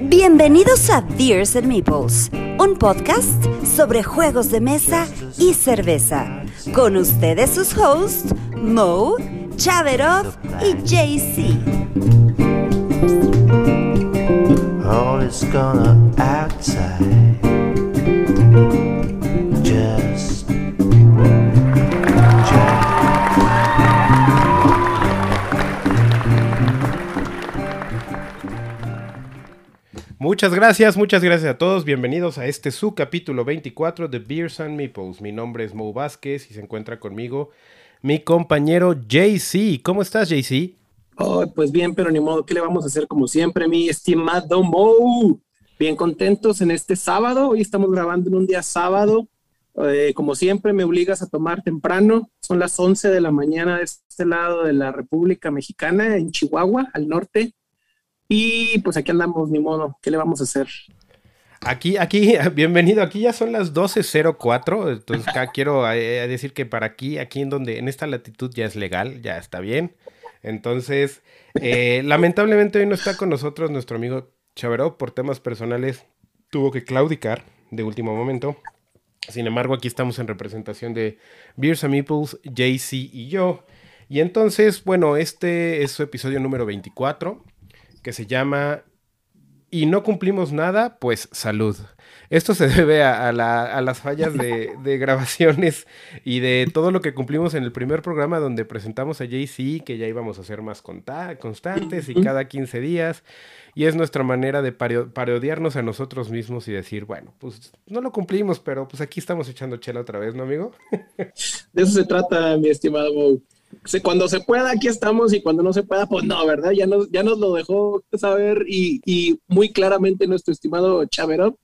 Bienvenidos a Beers and Meeples, un podcast sobre juegos de mesa y cerveza. Con ustedes sus hosts, Mo, Chaverov y JC. All is outside. Muchas gracias, muchas gracias a todos. Bienvenidos a este su capítulo 24 de Beers and Meeples. Mi nombre es Mo Vázquez y se encuentra conmigo mi compañero JC. ¿Cómo estás, JC? Oh, pues bien, pero ni modo, ¿qué le vamos a hacer como siempre, mi estimado Mo? Bien contentos en este sábado. Hoy estamos grabando en un día sábado. Eh, como siempre, me obligas a tomar temprano. Son las 11 de la mañana de este lado de la República Mexicana, en Chihuahua, al norte. Y pues aquí andamos, ni modo, ¿qué le vamos a hacer? Aquí, aquí, bienvenido. Aquí ya son las 12.04. Entonces, acá quiero eh, decir que para aquí, aquí en donde, en esta latitud ya es legal, ya está bien. Entonces, eh, lamentablemente hoy no está con nosotros nuestro amigo Chaveró por temas personales. Tuvo que claudicar de último momento. Sin embargo, aquí estamos en representación de Beers and Meeples, JC y yo. Y entonces, bueno, este es su episodio número 24, que se llama Y no cumplimos nada, pues salud. Esto se debe a, a la- a las fallas de, de grabaciones y de todo lo que cumplimos en el primer programa donde presentamos a JC, que ya íbamos a ser más constantes y cada 15 días. Y es nuestra manera de parodiarnos a nosotros mismos y decir, bueno, pues no lo cumplimos, pero pues aquí estamos echando chela otra vez, ¿no, amigo? De eso se trata, mi estimado Mo. Cuando se pueda, aquí estamos, y cuando no se pueda, pues no, ¿verdad? Ya nos, ya nos lo dejó saber y, y muy claramente nuestro estimado Chaverov,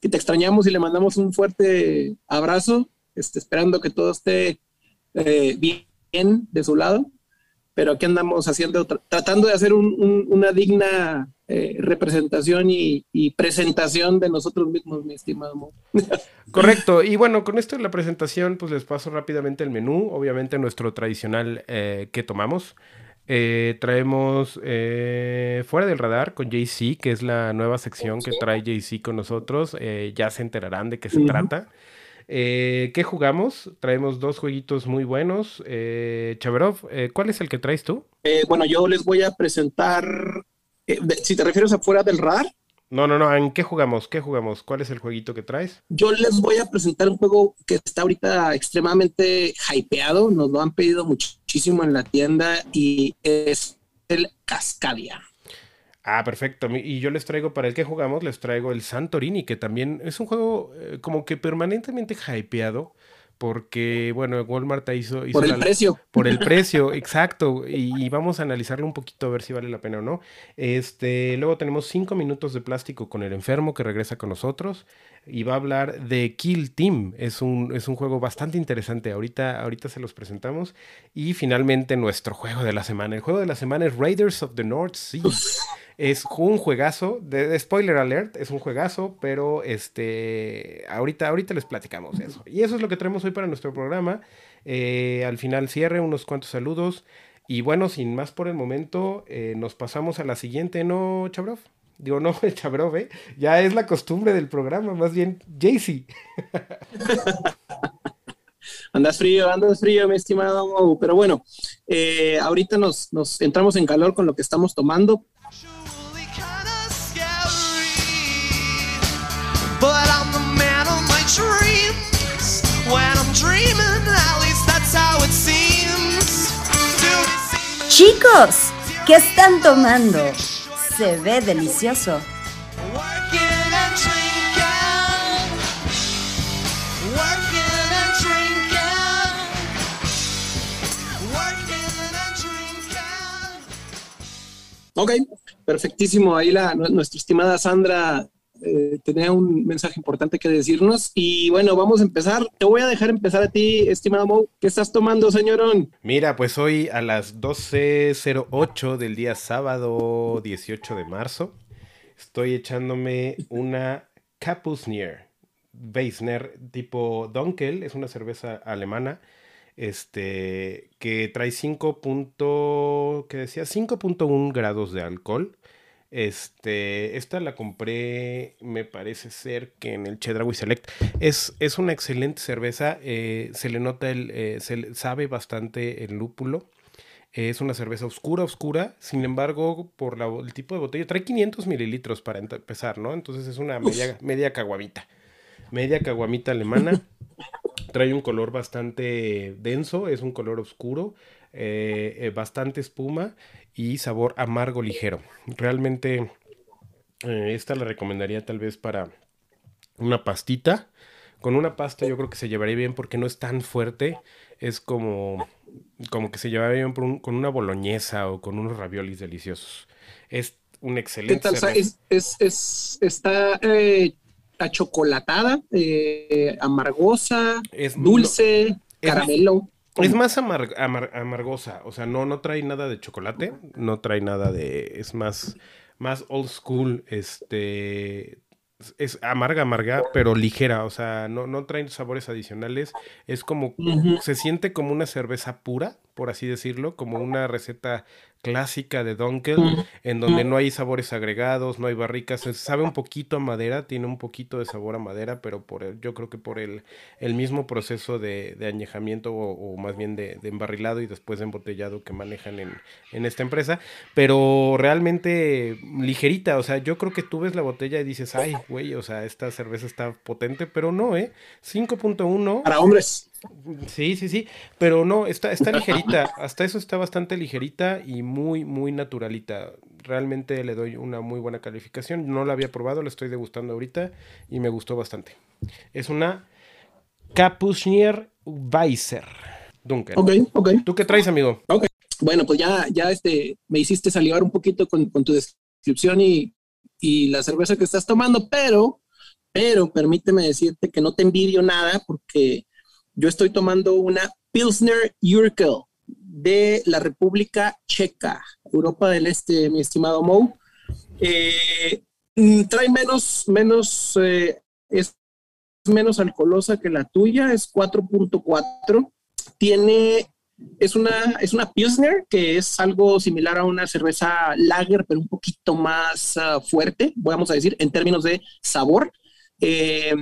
que te extrañamos y le mandamos un fuerte abrazo, este, esperando que todo esté eh, bien de su lado. Pero aquí andamos haciendo, tra- tratando de hacer un- un- una digna eh, representación y, y presentación de nosotros mismos, mi estimado Mo. Correcto. Y bueno, con esto de la presentación, pues les paso rápidamente el menú. Obviamente nuestro tradicional eh, que tomamos. Eh, traemos eh, Fuera del Radar con JC, que es la nueva sección que trae JC con nosotros. Ya se enterarán de qué se trata. Eh, ¿Qué jugamos? Traemos dos jueguitos muy buenos. Eh, Chaverov, eh, ¿cuál es el que traes tú? Eh, bueno, yo les voy a presentar, de- si te refieres a fuera del radar, No, no, no. ¿En qué jugamos? ¿Qué jugamos? ¿Cuál es el jueguito que traes? yo les voy a presentar un juego que está ahorita extremadamente hypeado, nos lo han pedido muchísimo en la tienda y es el Cascadia. Ah, perfecto. Y yo les traigo, para el que jugamos, les traigo el Santorini, que también es un juego eh, como que permanentemente hypeado, porque, bueno, Walmart hizo, hizo Por el la- precio. Por el precio, exacto. Y, y vamos a analizarlo un poquito a ver si vale la pena o no. Este, luego tenemos cinco minutos de plástico con el enfermo que regresa con nosotros y va a hablar de Kill Team. Es un, es un juego bastante interesante. Ahorita, ahorita se los presentamos. Y finalmente nuestro juego de la semana. El juego de la semana es Raiders of the North Sea. Es un juegazo, de, de spoiler alert, es un juegazo, pero este, ahorita, ahorita les platicamos eso. Y eso es lo que traemos hoy para nuestro programa. Eh, al final cierre, unos cuantos saludos. Y bueno, sin más por el momento, eh, nos pasamos a la siguiente, ¿no, Chabrov? Digo, no, Chabrov, ¿eh? Ya es la costumbre del programa, más bien Jaycee. Andas frío, andas frío, mi estimado. Pero bueno, eh, ahorita nos, nos entramos en calor con lo que estamos tomando. Actually kinda scary, but I'm the man of my dreams. When I'm dreaming, at least that's how it seems. To be seen Chicos, ¿qué están tomando? Se ve delicioso. Ok, perfectísimo. Ahí la, nu- nuestra estimada Sandra eh, tenía un mensaje importante que decirnos. Y bueno, vamos a empezar. Te voy a dejar empezar a ti, estimado Mo. ¿Qué estás tomando, señorón? Mira, pues hoy a las 12.08 del día sábado 18 de marzo, estoy echándome una Capusnier Weissner tipo Dunkel, es una cerveza alemana, este, que trae 5. punto- ¿qué decía? 5.1 grados de alcohol. Este, esta la compré, me parece ser que en el Chedraui Select. Es, es una excelente cerveza, eh, se le nota el, eh, se sabe bastante el lúpulo. Es una cerveza oscura, oscura. Sin embargo, por la- el tipo de botella, trae 500 mililitros para empezar, ¿no? Entonces es una media, media caguamita. Media caguamita alemana. Trae un color bastante denso, es un color oscuro, eh, eh, bastante espuma y sabor amargo ligero. Realmente eh, esta la recomendaría tal vez para una pastita. Con una pasta yo creo que se llevaría bien porque no es tan fuerte. Es como, como que se llevaría bien por un- con una boloñesa o con unos raviolis deliciosos. Es un ¿Qué excelente tal? sa- cerveza. Es, es, es- está eh, achocolatada, eh, amargosa, Es- dulce, es- caramelo. Es más amar- amar- amargosa, o sea, no, no trae nada de chocolate, no trae nada de, es más, más old school, este, es- amarga, amarga, pero ligera, o sea, no, no trae sabores adicionales, es como, se siente como una cerveza pura, por así decirlo, como una receta clásica de Dunkel, Ujú. en donde no hay sabores agregados, no hay barricas, se sabe un poquito a madera, tiene un poquito de sabor a madera, pero por el- yo creo que por el, el mismo proceso de, de añejamiento o, o más bien de, de embarrilado y después de embotellado que manejan en, en esta empresa, pero realmente ligerita, o sea, yo creo que tú ves la botella y dices, ay, güey, o sea, esta cerveza está potente, pero no, ¿eh? 5.1. Para hombres. Sí, sí, sí, pero no, está, está ligerita, hasta eso está bastante ligerita y muy, muy naturalita. Realmente le doy una muy buena calificación. No la había probado, la estoy degustando ahorita y me gustó bastante. Es una Capuchnier Weiser. Dunkel. Ok, ok. ¿Tú qué traes, amigo? Bueno, pues ya, ya este, me hiciste salivar un poquito con, con tu descripción y, y la cerveza que estás tomando, pero, pero permíteme decirte que no te envidio nada porque yo estoy tomando una Pilsner Urquell de la República Checa, Europa del Este, mi estimado Mo. Eh, mm, trae menos, menos, eh, es menos alcoholosa que la tuya, es 4.4. Tiene es una, es una Pilsner, que es algo similar a una cerveza lager, pero un poquito más ah, fuerte, vamos a decir, en términos de sabor. Eh,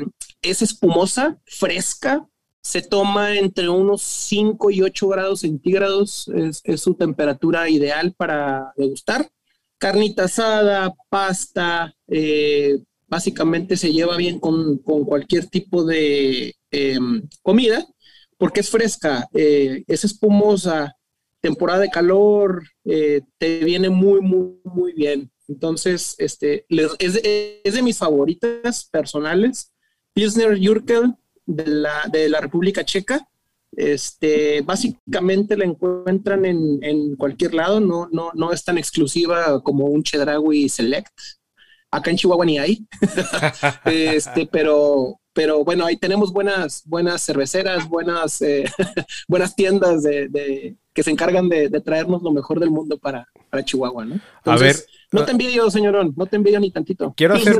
es espumosa, fresca, se toma entre unos 5 y 8 grados centígrados, es, su temperatura ideal para degustar. Carnita asada, pasta, eh, básicamente se lleva bien con, con cualquier tipo de em, comida porque es fresca, eh, es espumosa, temporada de calor, eh, te viene muy, muy, muy bien. Entonces, este, es, de, mis favoritas personales. Pilsner Urquell de la, de la República Checa. Este, básicamente la encuentran en, en cualquier lado, no, no, no es tan exclusiva como un Chedraui Select. Acá en Chihuahua ni hay. este, pero, pero bueno, ahí tenemos buenas, buenas cerveceras, buenas, eh, buenas tiendas de, de- que se encargan de, de traernos lo mejor del mundo para, para Chihuahua, ¿no? A ver, no te envidio, señorón, no te envidio ni tantito. Quiero hacer-.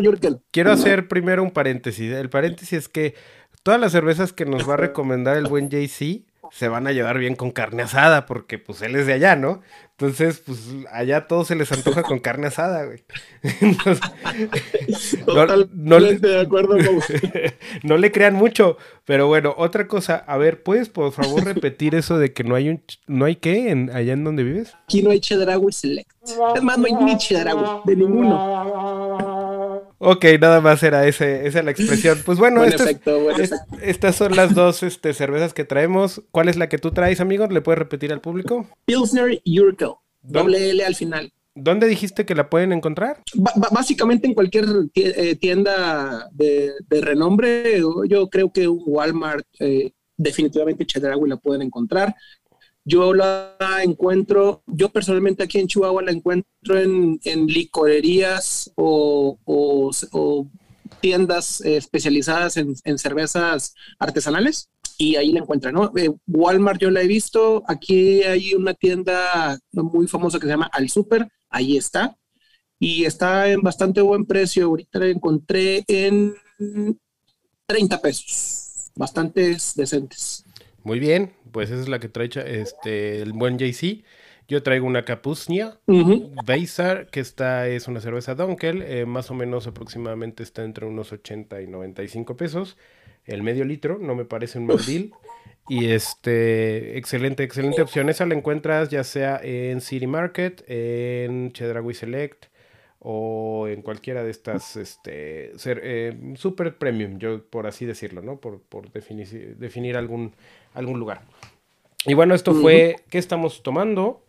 Quiero hacer primero un paréntesis. El paréntesis es que todas las cervezas que nos va a recomendar el buen JC se van a llevar bien con carne asada, porque pues él es de allá, ¿no? Entonces, pues allá a todos se les antoja con carne asada, güey. Entonces, Totalmente no de acuerdo, Mau. no le crean mucho, pero bueno, otra cosa, a ver, ¿puedes por favor repetir eso de que no hay un, no hay qué en, allá en donde vives? Aquí no hay Chedraui Select. Es más, no hay ni Chedraui, de ninguno. Ok, nada más era ese, esa la expresión. Pues bueno, Buen estas, efecto, buen es- estas son las dos este, cervezas que traemos. ¿Cuál es la que tú traes, amigo? ¿Le puedes repetir al público? Pilsner Urquell, ¿Dónde? doble L al final. ¿Dónde dijiste que la pueden encontrar? Básicamente en cualquier eh, tienda de, de renombre, yo- creo que Walmart, eh, definitivamente Chedraui la pueden encontrar. Yo la encuentro, yo personalmente aquí en Chihuahua la encuentro en, en licorerías o, o- tiendas especializadas en, en cervezas artesanales y ahí la encuentran, ¿no? Eh, Walmart yo la he visto, aquí hay una tienda muy famosa que se llama Al Super, ahí está, y está en bastante buen precio, ahorita la encontré en 30 pesos. Bastantes decentes. Muy bien, pues esa es la que trae este, el buen JC. Yo traigo una Capuznia. Beisar, que esta es una cerveza Dunkel, eh, más o menos aproximadamente está entre unos 80 y 95 pesos. El medio litro, no me parece un mal deal. Y este, excelente, excelente opción. Esa la encuentras ya sea en City Market, en Chedraui Select o en cualquiera de estas este, ser- eh, super premium, yo por así decirlo, ¿no? Por, por defini- definir algún, algún lugar. Y bueno, esto fue qué estamos tomando.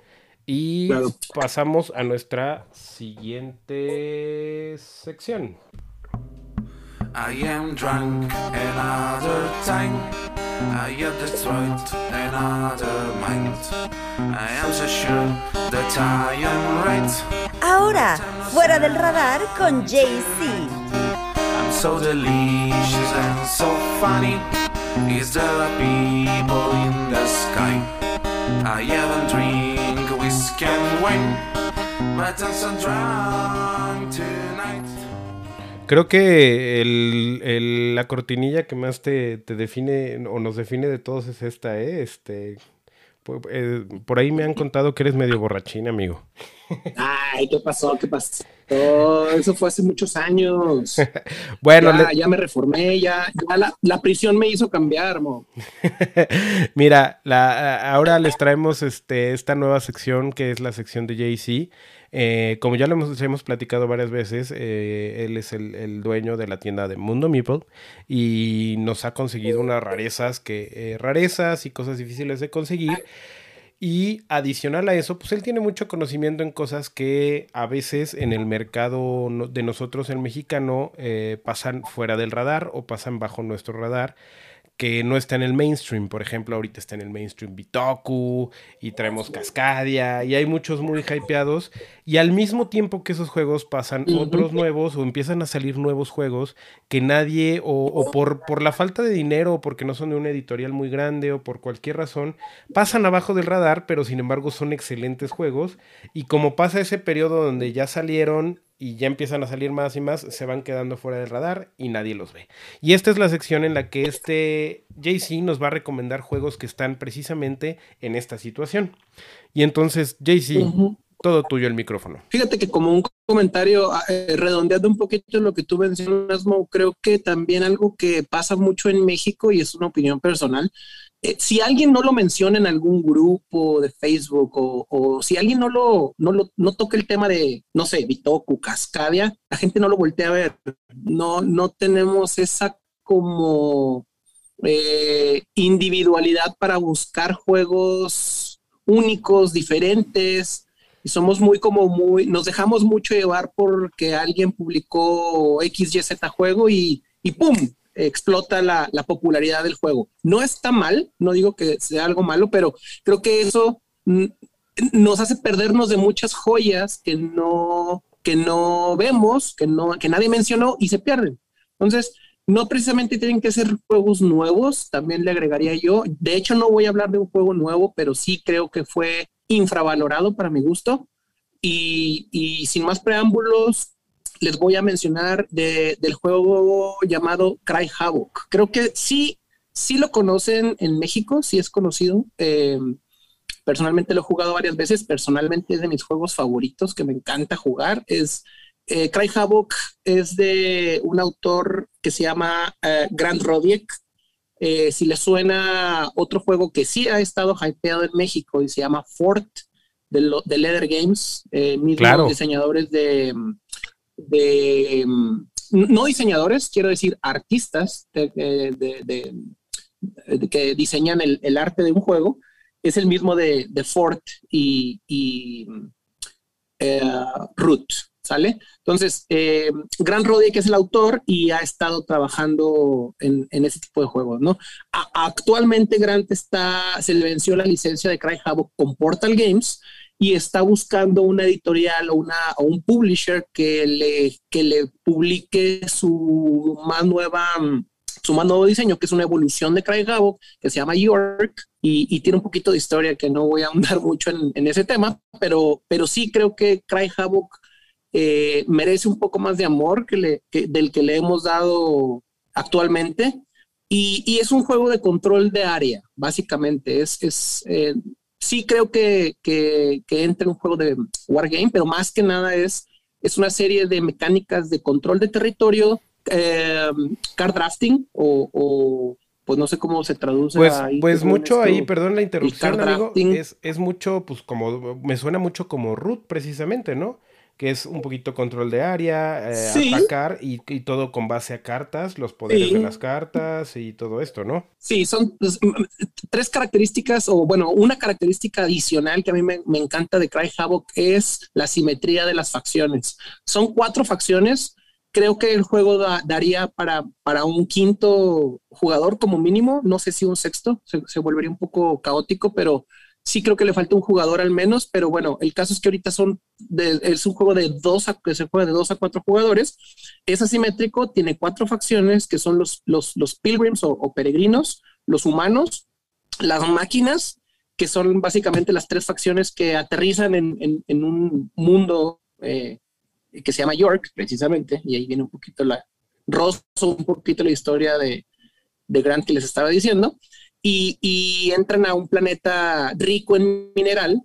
Y Claro. pasamos a nuestra siguiente sección. I am drunk another time. I have destroyed another mind. I am so sure that I am right. Ahora, fuera del radar con JC. I'm so delicious and so funny. Is there a people in the sky? I haven't drink whiskey and wine, but I'm so drunk tonight. Creo que el- el- la cortinilla que más te, te define o nos define de todos es esta, ¿eh? Este, por, eh, por ahí me han contado que eres medio borrachín, amigo. Ay, ¿qué pasó? ¿Qué pasó? Eso fue hace muchos años. Bueno, ya, le- ya me reformé, ya, ya la, la prisión me hizo cambiar, mo. Mira, la, ahora les traemos este, esta nueva sección que es la sección de JC. Eh, como ya lo hemos, hemos platicado varias veces, eh, él es el, el dueño de la tienda de Mundo Meeple y nos ha conseguido unas rarezas que eh, rarezas y cosas difíciles de conseguir. Y adicional a eso, pues él tiene mucho conocimiento en cosas que a veces en el mercado de nosotros, el mexicano, eh, pasan fuera del radar o pasan bajo nuestro radar, que no está en el mainstream. Por ejemplo, ahorita está en el mainstream Bitoku y traemos Cascadia y hay muchos muy hypeados. Y al mismo tiempo que esos juegos pasan otros nuevos o empiezan a salir nuevos juegos que nadie o, o por, por la falta de dinero o porque no son de una editorial muy grande o por cualquier razón pasan abajo del radar, pero sin embargo son excelentes juegos. Y como pasa ese periodo donde ya salieron y ya empiezan a salir más y más, se van quedando fuera del radar y nadie los ve. Y esta es la sección en la que este JC nos va a recomendar juegos que están precisamente en esta situación. Y entonces, JC. Todo tuyo el micrófono. Fíjate que como un comentario, eh, redondeando un poquito lo que tú mencionas, Mo, creo que también algo que pasa mucho en México, y es una opinión personal, eh, si alguien no lo menciona en algún grupo de Facebook o, o si alguien no lo, no lo no toca el tema de, no sé, Bitoku, Cascadia, la gente no lo voltea a ver. No, no tenemos esa como eh, individualidad para buscar juegos únicos, diferentes, y somos muy como muy, nos dejamos mucho llevar porque alguien publicó XYZ juego y, y ¡pum! explota la, la popularidad del juego. No está mal, no digo que sea algo malo, pero creo que eso nos hace perdernos de muchas joyas que no, que no vemos, que, no, que nadie mencionó y se pierden. Entonces, no precisamente tienen que ser juegos nuevos, también le agregaría yo. De hecho, no voy a hablar de un juego nuevo, pero sí creo que fue infravalorado para mi gusto. Y, sin más preámbulos, les voy a mencionar de- del juego llamado Cry Havoc. Creo que sí, sí lo conocen en México, sí es conocido. Eh, personalmente lo he jugado varias veces. Personalmente es de mis juegos favoritos que me encanta jugar. Es eh, Cry Havoc es de un autor que se llama eh, Grant Rodiek. Eh, si le suena otro juego que sí ha estado hypeado en México y se llama Fort de, lo- de Leather Games, mismos Claro. diseñadores de, de, mm, no diseñadores, quiero decir artistas de, de- que diseñan el, el arte de un juego, es el mismo de, Fort y, y eh, Root, ¿sale? Entonces, eh, Gran Roddy, que es el autor y ha estado trabajando en, ese tipo de juegos, ¿no? A- actualmente Grant está, se le venció la licencia de Cry Havoc con Portal Games y está buscando una editorial o, una, o un publisher que le, que le publique su más nueva su más nuevo diseño, que es una evolución de Cry Havoc, que se llama York, y, tiene un poquito de historia que no voy a ahondar mucho en, ese tema, pero, pero sí creo que Cry Havoc eh, merece un poco más de amor que le, que- del que le hemos dado actualmente. Y, y es un juego de control de área, básicamente. Es, es eh, sí creo que, que, que entra en un juego de Wargame, pero más que nada es, es una serie de mecánicas de control de territorio, eh, card drafting o, o, pues no sé cómo se traduce. Pues, ahí, pues mucho ahí, perdón la interrupción, amigo. Es, es mucho, pues como, me suena mucho como root precisamente, ¿no? Que es un poquito control de área, eh, Sí. atacar y, y todo con base a cartas, los poderes Sí. de las cartas y todo esto, ¿no? Sí, son pues, tres características, o bueno, una característica adicional que a mí me, me encanta de Cry Havoc es la simetría de las facciones. Son cuatro facciones. Creo que el juego da- daría para, para un quinto jugador como mínimo. No sé si un sexto, se, se volvería un poco caótico, pero sí creo que le falta un jugador al menos. Pero bueno, el caso es que ahorita son de- es un juego de dos a, que se juega de dos a cuatro jugadores. Es asimétrico, tiene cuatro facciones que son los, los, los pilgrims o, o peregrinos, los humanos, las máquinas, que son básicamente las tres facciones que aterrizan en, en- en un mundo eh, que se llama York, precisamente, y ahí viene un poquito la, rozo un poquito la historia de, de Grant que les estaba diciendo, y, entran a un planeta rico en mineral,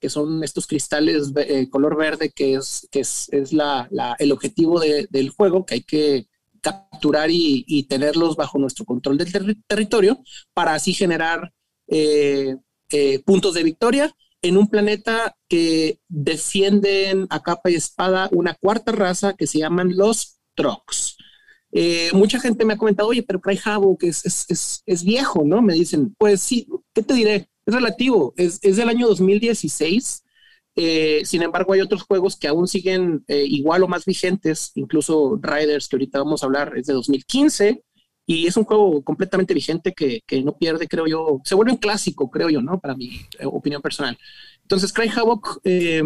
que son estos cristales eh, color verde, que es, que es, es la, el objetivo de- del juego, que hay que capturar y, tenerlos bajo nuestro control del terri- territorio para así generar eh, eh, puntos de victoria en un planeta que defienden a capa y espada una cuarta raza que se llaman los Trox. Eh, mucha gente me ha comentado, oye, pero Cry Havoc es, viejo, ¿no? Me dicen, pues sí, ¿qué te diré? Es relativo, es, del año 2016. Eh, sin embargo, hay otros juegos que aún siguen eh, igual o más vigentes, incluso Riders, que ahorita vamos a hablar, es de 2015, y es un juego completamente vigente que, no pierde, creo yo, se vuelve un clásico, creo yo, ¿no? Para mi opinión personal. Entonces, Cry Havoc, eh,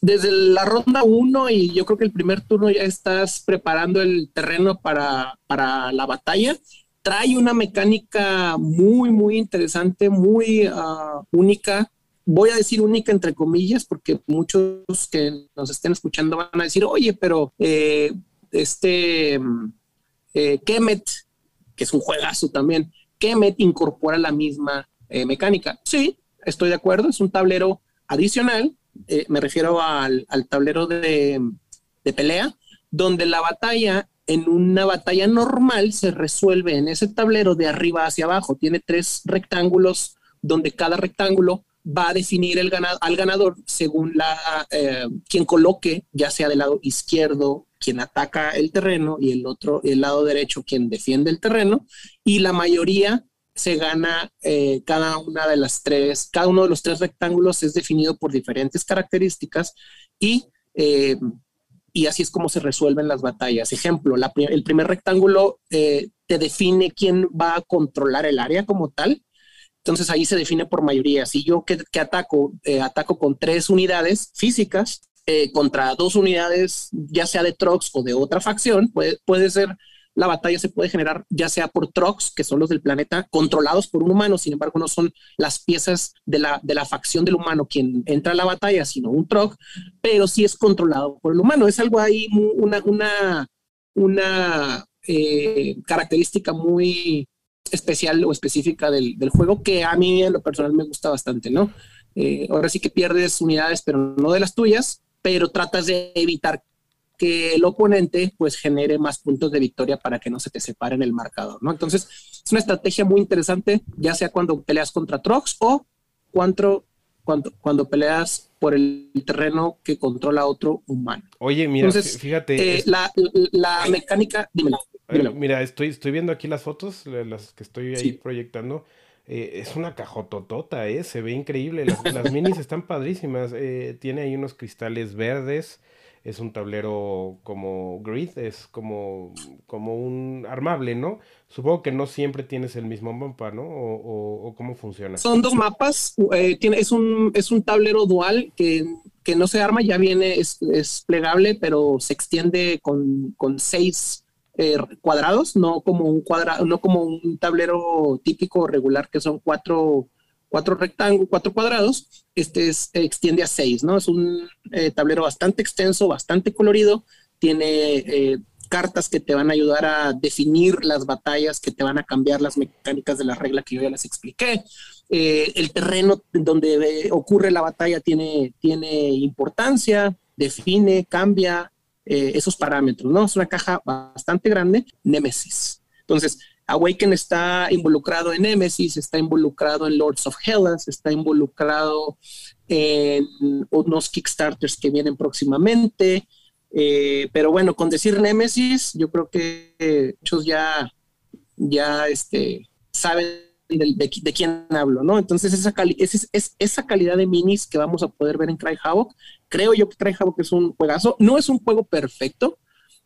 desde la ronda 1 y yo creo que el primer turno ya estás preparando el terreno para, para la batalla. Trae una mecánica muy, muy interesante, muy uh, única. Voy a decir única entre comillas, porque muchos que nos estén escuchando van a decir, oye, pero eh, este eh, Kemet, que es un juegazo también, Kemet incorpora la misma eh, mecánica. Sí, estoy de acuerdo, es un tablero adicional, eh, me refiero al, tablero de, pelea, donde la batalla, en una batalla normal, se resuelve en ese tablero de arriba hacia abajo. Tiene tres rectángulos, donde cada rectángulo va a definir al ganador según la eh, quien coloque, ya sea del lado izquierdo quien ataca el terreno y el otro, el lado derecho quien defiende el terreno, y la mayoría se gana eh, cada una de las tres, cada uno de los tres rectángulos es definido por diferentes características y, eh, y así es como se resuelven las batallas. Ejemplo, el primer rectángulo eh, te define quién va a controlar el área como tal. Entonces ahí se define por mayoría. Si yo que, que ataco, ataco con tres unidades físicas contra dos unidades, ya sea de Trox o de otra facción, puede, puede ser la batalla se puede generar ya sea por trucks, que son los del planeta, controlados por un humano, sin embargo no son las piezas de la, de la facción del humano quien entra a la batalla, sino un truck, pero sí es controlado por el humano. Es algo ahí, una, una, una eh, característica muy especial o específica del, del, juego que a mí en lo personal me gusta bastante, ¿no? Eh, ahora sí que pierdes unidades, pero no de las tuyas, pero tratas de evitar que el oponente pues genere más puntos de victoria para que no se te separe en el marcador, ¿no? Entonces, es una estrategia muy interesante, ya sea cuando peleas contra Trox o cuando, cuando, cuando peleas por el terreno que controla otro humano. Oye, mira, Entonces, fíjate. Eh, es... la, la, mecánica, dímelo, dímelo. Mira, estoy, estoy viendo aquí las fotos, las que estoy ahí sí. proyectando. Eh, es una cajototota, ¿eh? Se ve increíble. Las, las minis están padrísimas. Eh, tiene ahí unos cristales verdes es un tablero como grid, es como, como un armable, ¿no? Supongo que no siempre tienes el mismo mapa, ¿no? O, o, cómo funciona. Son dos mapas, eh, tiene, es, un, es un tablero dual que, que no se arma, ya viene, es, es plegable, pero se extiende con, con seis eh, cuadrados, no como un cuadrado, no como un tablero típico regular que son cuatro cuatro rectángulos, cuatro cuadrados, este es, extiende a seis, ¿no? Es un eh, tablero bastante extenso, bastante colorido, tiene eh, cartas que te van a ayudar a definir las batallas, que te van a cambiar las mecánicas de la regla que yo ya les expliqué. Eh, el terreno donde eh, ocurre la batalla tiene, tiene importancia, define, cambia eh, esos parámetros, ¿no? Es una caja bastante grande, Nemesis. Entonces, Awaken está involucrado en Nemesis, está involucrado en Lords of Hellas, está involucrado en unos Kickstarters que vienen próximamente. Eh, pero bueno, con decir Nemesis, yo creo que muchos ya, ya este, saben de, quién hablo, ¿no? Entonces, esa, es, es- esa calidad de minis que vamos a poder ver en Cry Havoc, creo yo que Cry Havoc es un juegazo. No es un juego perfecto,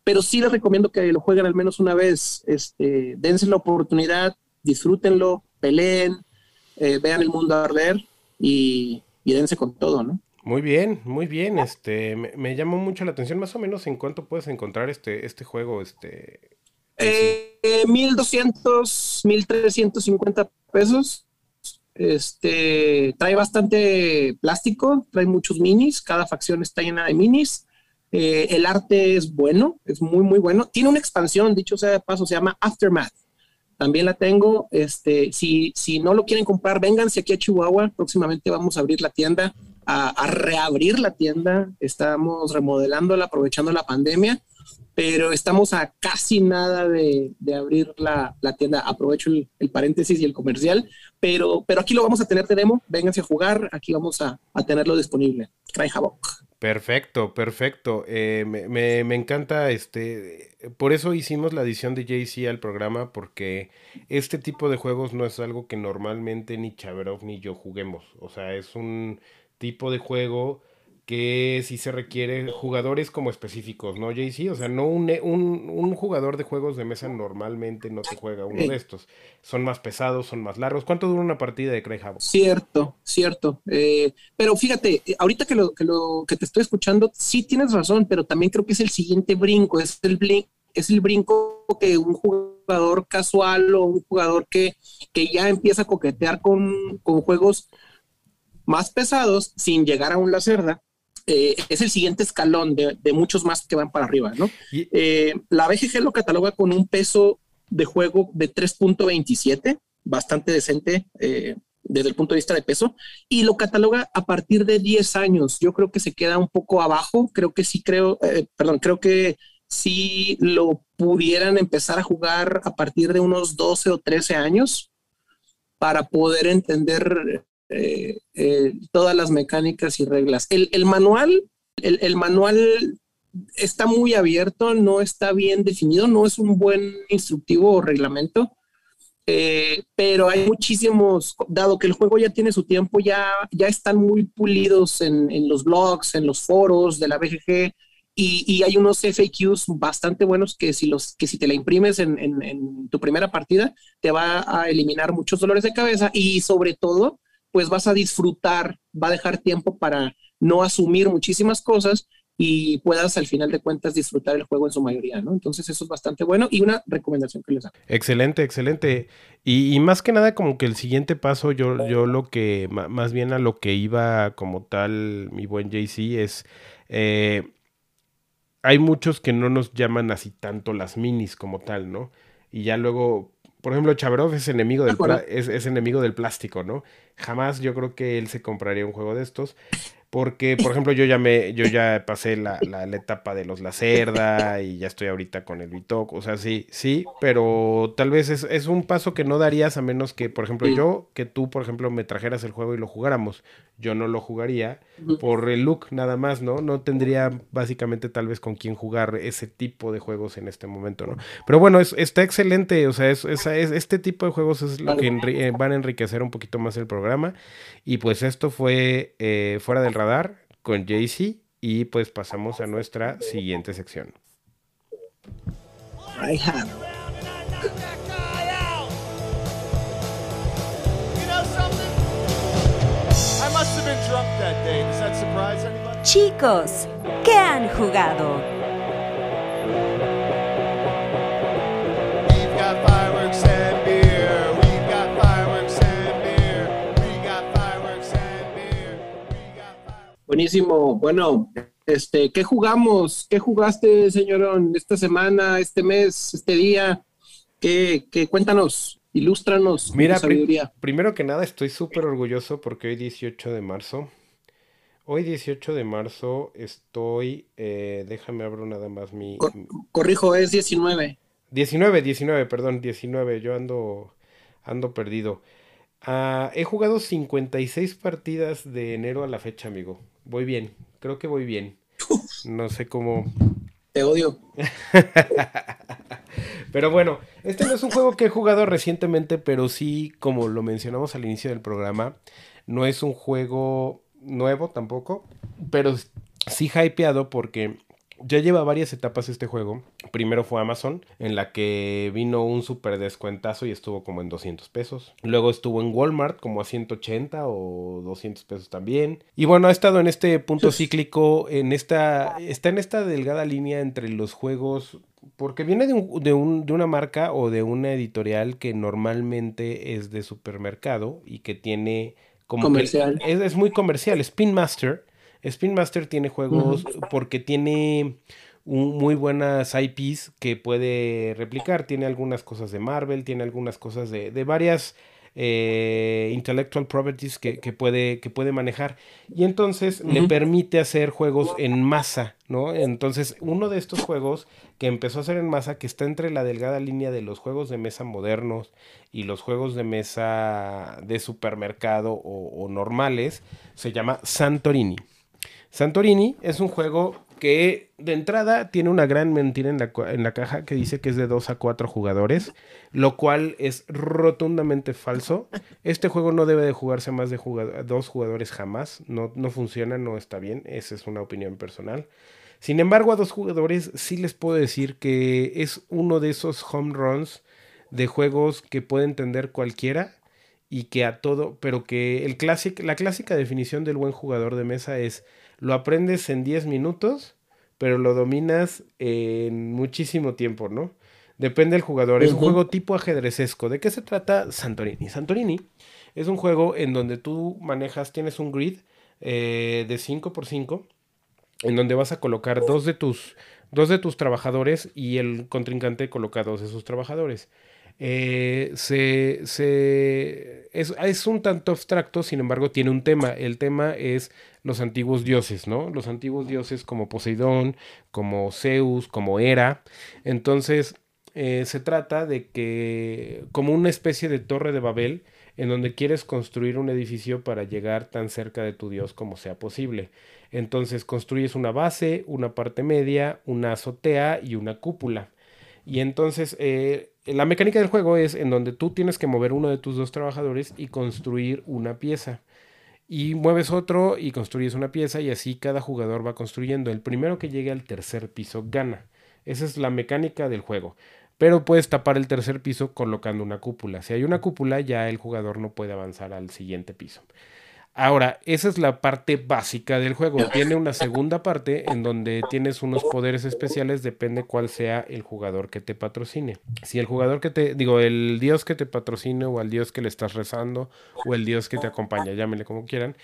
pero sí les recomiendo que lo jueguen al menos una vez. Este, dense la oportunidad, disfrútenlo, peleen, eh, vean el mundo arder y, y dense con todo, ¿no? Muy bien, muy bien. Este, me, me llamó mucho la atención. Más o menos en cuánto puedes encontrar este, este juego, este. Eh, eh, 1200, 1350 pesos. Este trae bastante plástico, trae muchos minis, cada facción está llena de minis. Eh, el arte es bueno, es muy, muy bueno. Tiene una expansión, dicho sea de paso, se llama Aftermath. También la tengo. Este, si, si no lo quieren comprar, vénganse aquí a Chihuahua. Próximamente vamos a abrir la tienda, a, reabrir la tienda. Estamos remodelándola, aprovechando la pandemia pero estamos a casi nada de, de abrir la, la tienda. Aprovecho el, paréntesis y el comercial, pero, pero aquí lo vamos a tener de demo. Vénganse a jugar, aquí vamos a, a tenerlo disponible. Cry Havoc. Perfecto, perfecto. Eh, me, me- me encanta este. Por eso hicimos la adición de JC al programa, porque este tipo de juegos no es algo que normalmente ni Chaverov ni yo juguemos. O sea, es un tipo de juego que sí se requiere jugadores como específicos, ¿no, JC? O sea, no un, un, un jugador de juegos de mesa normalmente no te juega uno de estos. Son más pesados, son más largos. ¿Cuánto dura una partida de Craig Havoc? Cierto, cierto. Eh, pero fíjate, eh, ahorita que lo, que lo que te estoy escuchando, sí tienes razón, pero también creo que es el siguiente brinco, es el, blin- es el brinco que un jugador casual o un jugador que, que ya empieza a coquetear con, con juegos más pesados sin llegar a un Lacerda, eh, es el siguiente escalón de, de muchos más que van para arriba, ¿no? Eh, la BGG lo cataloga con un peso de juego de 3.27, bastante decente eh, desde el punto de vista de peso, y lo cataloga a partir de 10 años. Yo creo que se queda un poco abajo, creo que sí creo, perdón, creo que sí lo pudieran empezar a jugar a partir de unos 12 o 13 años para poder entender eh, eh, todas las mecánicas y reglas. El, el manual, el, el manual está muy abierto, no está bien definido, no es un buen instructivo o reglamento, eh, pero hay muchísimos, dado que el juego ya tiene su tiempo, ya, ya están muy pulidos en, en los blogs, en los foros de la BGG, y, y hay unos FAQs bastante buenos que si, los, que si te la imprimes en, en- en tu primera partida, te va a eliminar muchos dolores de cabeza y sobre todo, pues vas a disfrutar, va a dejar tiempo para no asumir muchísimas cosas y puedas al final de cuentas disfrutar el juego en su mayoría, ¿no? Entonces eso es bastante bueno y una recomendación que les hago. Excelente, excelente. Y, más que nada como que el siguiente paso, yo, yo lo que, más bien a lo que iba como tal, mi buen JC, es, eh, hay muchos que no nos llaman así tanto las minis como tal, ¿no? Y ya luego, por ejemplo, Chabrov es enemigo del, es enemigo del plástico, ¿no? Jamás yo creo que él se compraría un juego de estos. Porque, por ejemplo, yo ya me, yo ya pasé la, la, la etapa de los Lacerda y ya estoy ahorita con el Bitoc. O sea, sí, sí, pero tal vez es, es un paso que no darías a menos que, por ejemplo, yo, que tú, por ejemplo, me trajeras el juego y lo jugáramos. Yo no lo jugaría por el look nada más, ¿no? No tendría básicamente tal vez con quién jugar ese tipo de juegos en este momento, ¿no? Pero bueno, es, está excelente, o sea, es, es- es- este tipo de juegos es lo que enri- eh, van a enriquecer un poquito más el programa. Y pues esto fue eh, Fuera del Radar con Jaycee y pues pasamos a nuestra siguiente sección. I have. Chicos, ¿qué han jugado? Buenísimo. Bueno, este, ¿qué jugamos? ¿Qué jugaste, señorón, esta semana, este mes, este día? ¿Qué, qué cuéntanos? Ilústranos. Mira, primero que nada estoy súper orgulloso porque hoy 18 de marzo, hoy 18 de marzo estoy, eh, déjame abro nada más mi... Co- corrijo, es 19. 19, 19, perdón, 19, yo ando, ando perdido. Ah, he jugado 56 partidas de enero a la fecha, amigo. Voy bien, creo que voy bien. No sé cómo... Te odio. Pero bueno, este no es un juego que he jugado recientemente, pero sí, como lo mencionamos al inicio del programa, no es un juego nuevo tampoco, pero sí hypeado porque ya lleva varias etapas este juego. Primero fue Amazon, en la que vino un super descuentazo y estuvo como en 200 pesos. Luego estuvo en Walmart como a 180 o 200 pesos también. Y bueno, ha estado en este punto cíclico, en esta, está en esta delgada línea entre los juegos porque viene de, un- de un- de una marca o de una editorial que normalmente es de supermercado y que tiene como que- Comercial. es, es muy comercial. Spin Master. Spin Master tiene juegos porque tiene un- muy buenas IPs que puede replicar. Tiene algunas cosas de Marvel, tiene algunas cosas de, de varias eh, intellectual properties que, que puede, que puede manejar. Y entonces le permite hacer juegos en masa, ¿no? Entonces, uno de estos juegos que empezó a hacer en masa, que está entre la delgada línea de los juegos de mesa modernos y los juegos de mesa de supermercado o, o normales, se llama Santorini. Santorini es un juego que de entrada tiene una gran mentira en la, en la caja que dice que es de 2 a 4 jugadores, lo cual es rotundamente falso. Este juego no debe de jugarse más de jugado- dos jugadores jamás, no, no funciona, no está bien, esa es una opinión personal. Sin embargo, a dos jugadores sí les puedo decir que es uno de esos home runs de juegos que puede entender cualquiera y que a todo, pero que el la clásica definición del buen jugador de mesa es lo aprendes en 10 minutos, pero lo dominas en muchísimo tiempo, ¿no? Depende del jugador. Es un juego tipo ajedrecesco. ¿De qué se trata Santorini? Santorini es un juego en donde tú manejas, tienes un grid eh, de 5x5 en donde vas a colocar dos de tus dos de tus trabajadores y el contrincante coloca dos de sus trabajadores. Eh, es, es un tanto abstracto, sin embargo, tiene un tema. El tema es los antiguos dioses, ¿no? Los antiguos dioses como Poseidón, como Zeus, como Hera. Entonces, eh, se trata de que, como una especie de torre de Babel, en donde quieres construir un edificio para llegar tan cerca de tu dios como sea posible. Entonces construyes una base, una parte media, una azotea y una cúpula. Y entonces eh, la mecánica del juego es en donde tú tienes que mover uno de tus dos trabajadores y construir una pieza. Y mueves otro y construyes una pieza y así cada jugador va construyendo. El primero que llegue al tercer piso gana. Esa es la mecánica del juego. Pero puedes tapar el tercer piso colocando una cúpula. Si hay una cúpula ya el jugador no puede avanzar al siguiente piso. Ahora, esa es la parte básica del juego. Tiene una segunda parte en donde tienes unos poderes especiales, depende cuál sea el jugador que te patrocine. Si el jugador que te, digo, el dios que te patrocine o al dios que le estás rezando o el dios que te acompaña, llámenle como quieran,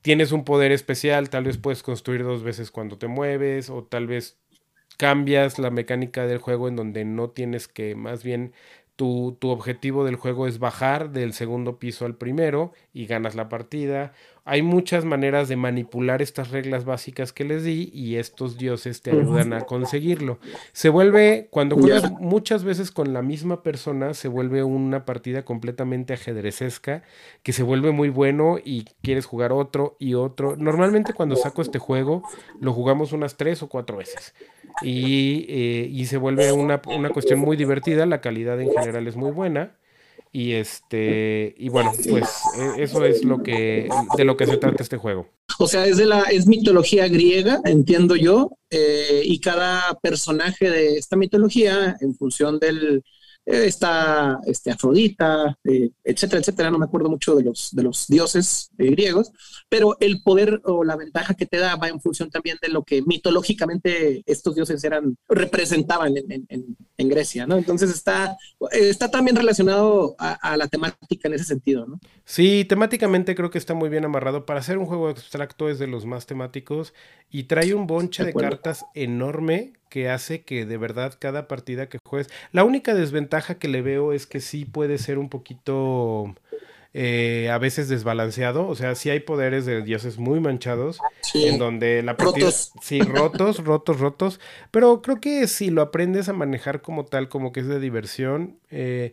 tienes un poder especial, tal vez puedes construir dos veces cuando te mueves o tal vez cambias la mecánica del juego en donde no tienes que, más bien tu, tu objetivo del juego es bajar del segundo piso al primero y ganas la partida. Hay muchas maneras de manipular estas reglas básicas que les di y estos dioses te ayudan a conseguirlo. Se vuelve, cuando juegas muchas veces con la misma persona, se vuelve una partida completamente ajedrecesca que se vuelve muy bueno y quieres jugar otro y otro. Normalmente cuando saco este juego lo jugamos unas tres o cuatro veces y, eh, y se vuelve una, una cuestión muy divertida, la calidad en general es muy buena y este y bueno, pues eh, eso es lo que de lo que se trata este juego. O sea, es de la es mitología griega, entiendo yo, eh, y cada personaje de esta mitología, en función del eh, está este, Afrodita, eh, etcétera, etcétera. No me acuerdo mucho de los de los dioses eh, griegos, pero el poder o la ventaja que te da va en función también de lo que mitológicamente estos dioses eran representaban en, en- en- en Grecia, ¿no? Entonces está, está también relacionado a, a la temática en ese sentido, ¿no? Sí, temáticamente creo que está muy bien amarrado. Para hacer un juego abstracto es de los más temáticos y trae un bonche De de cartas enorme que hace que de verdad cada partida que juegues. La única desventaja que le veo es que sí puede ser un poquito eh, a veces desbalanceado. O sea, sí hay poderes de dioses muy manchados Sí. en donde la partida, Rotos. sí, rotos, rotos, rotos, pero creo que si lo aprendes a manejar como tal, como que es de diversión, eh,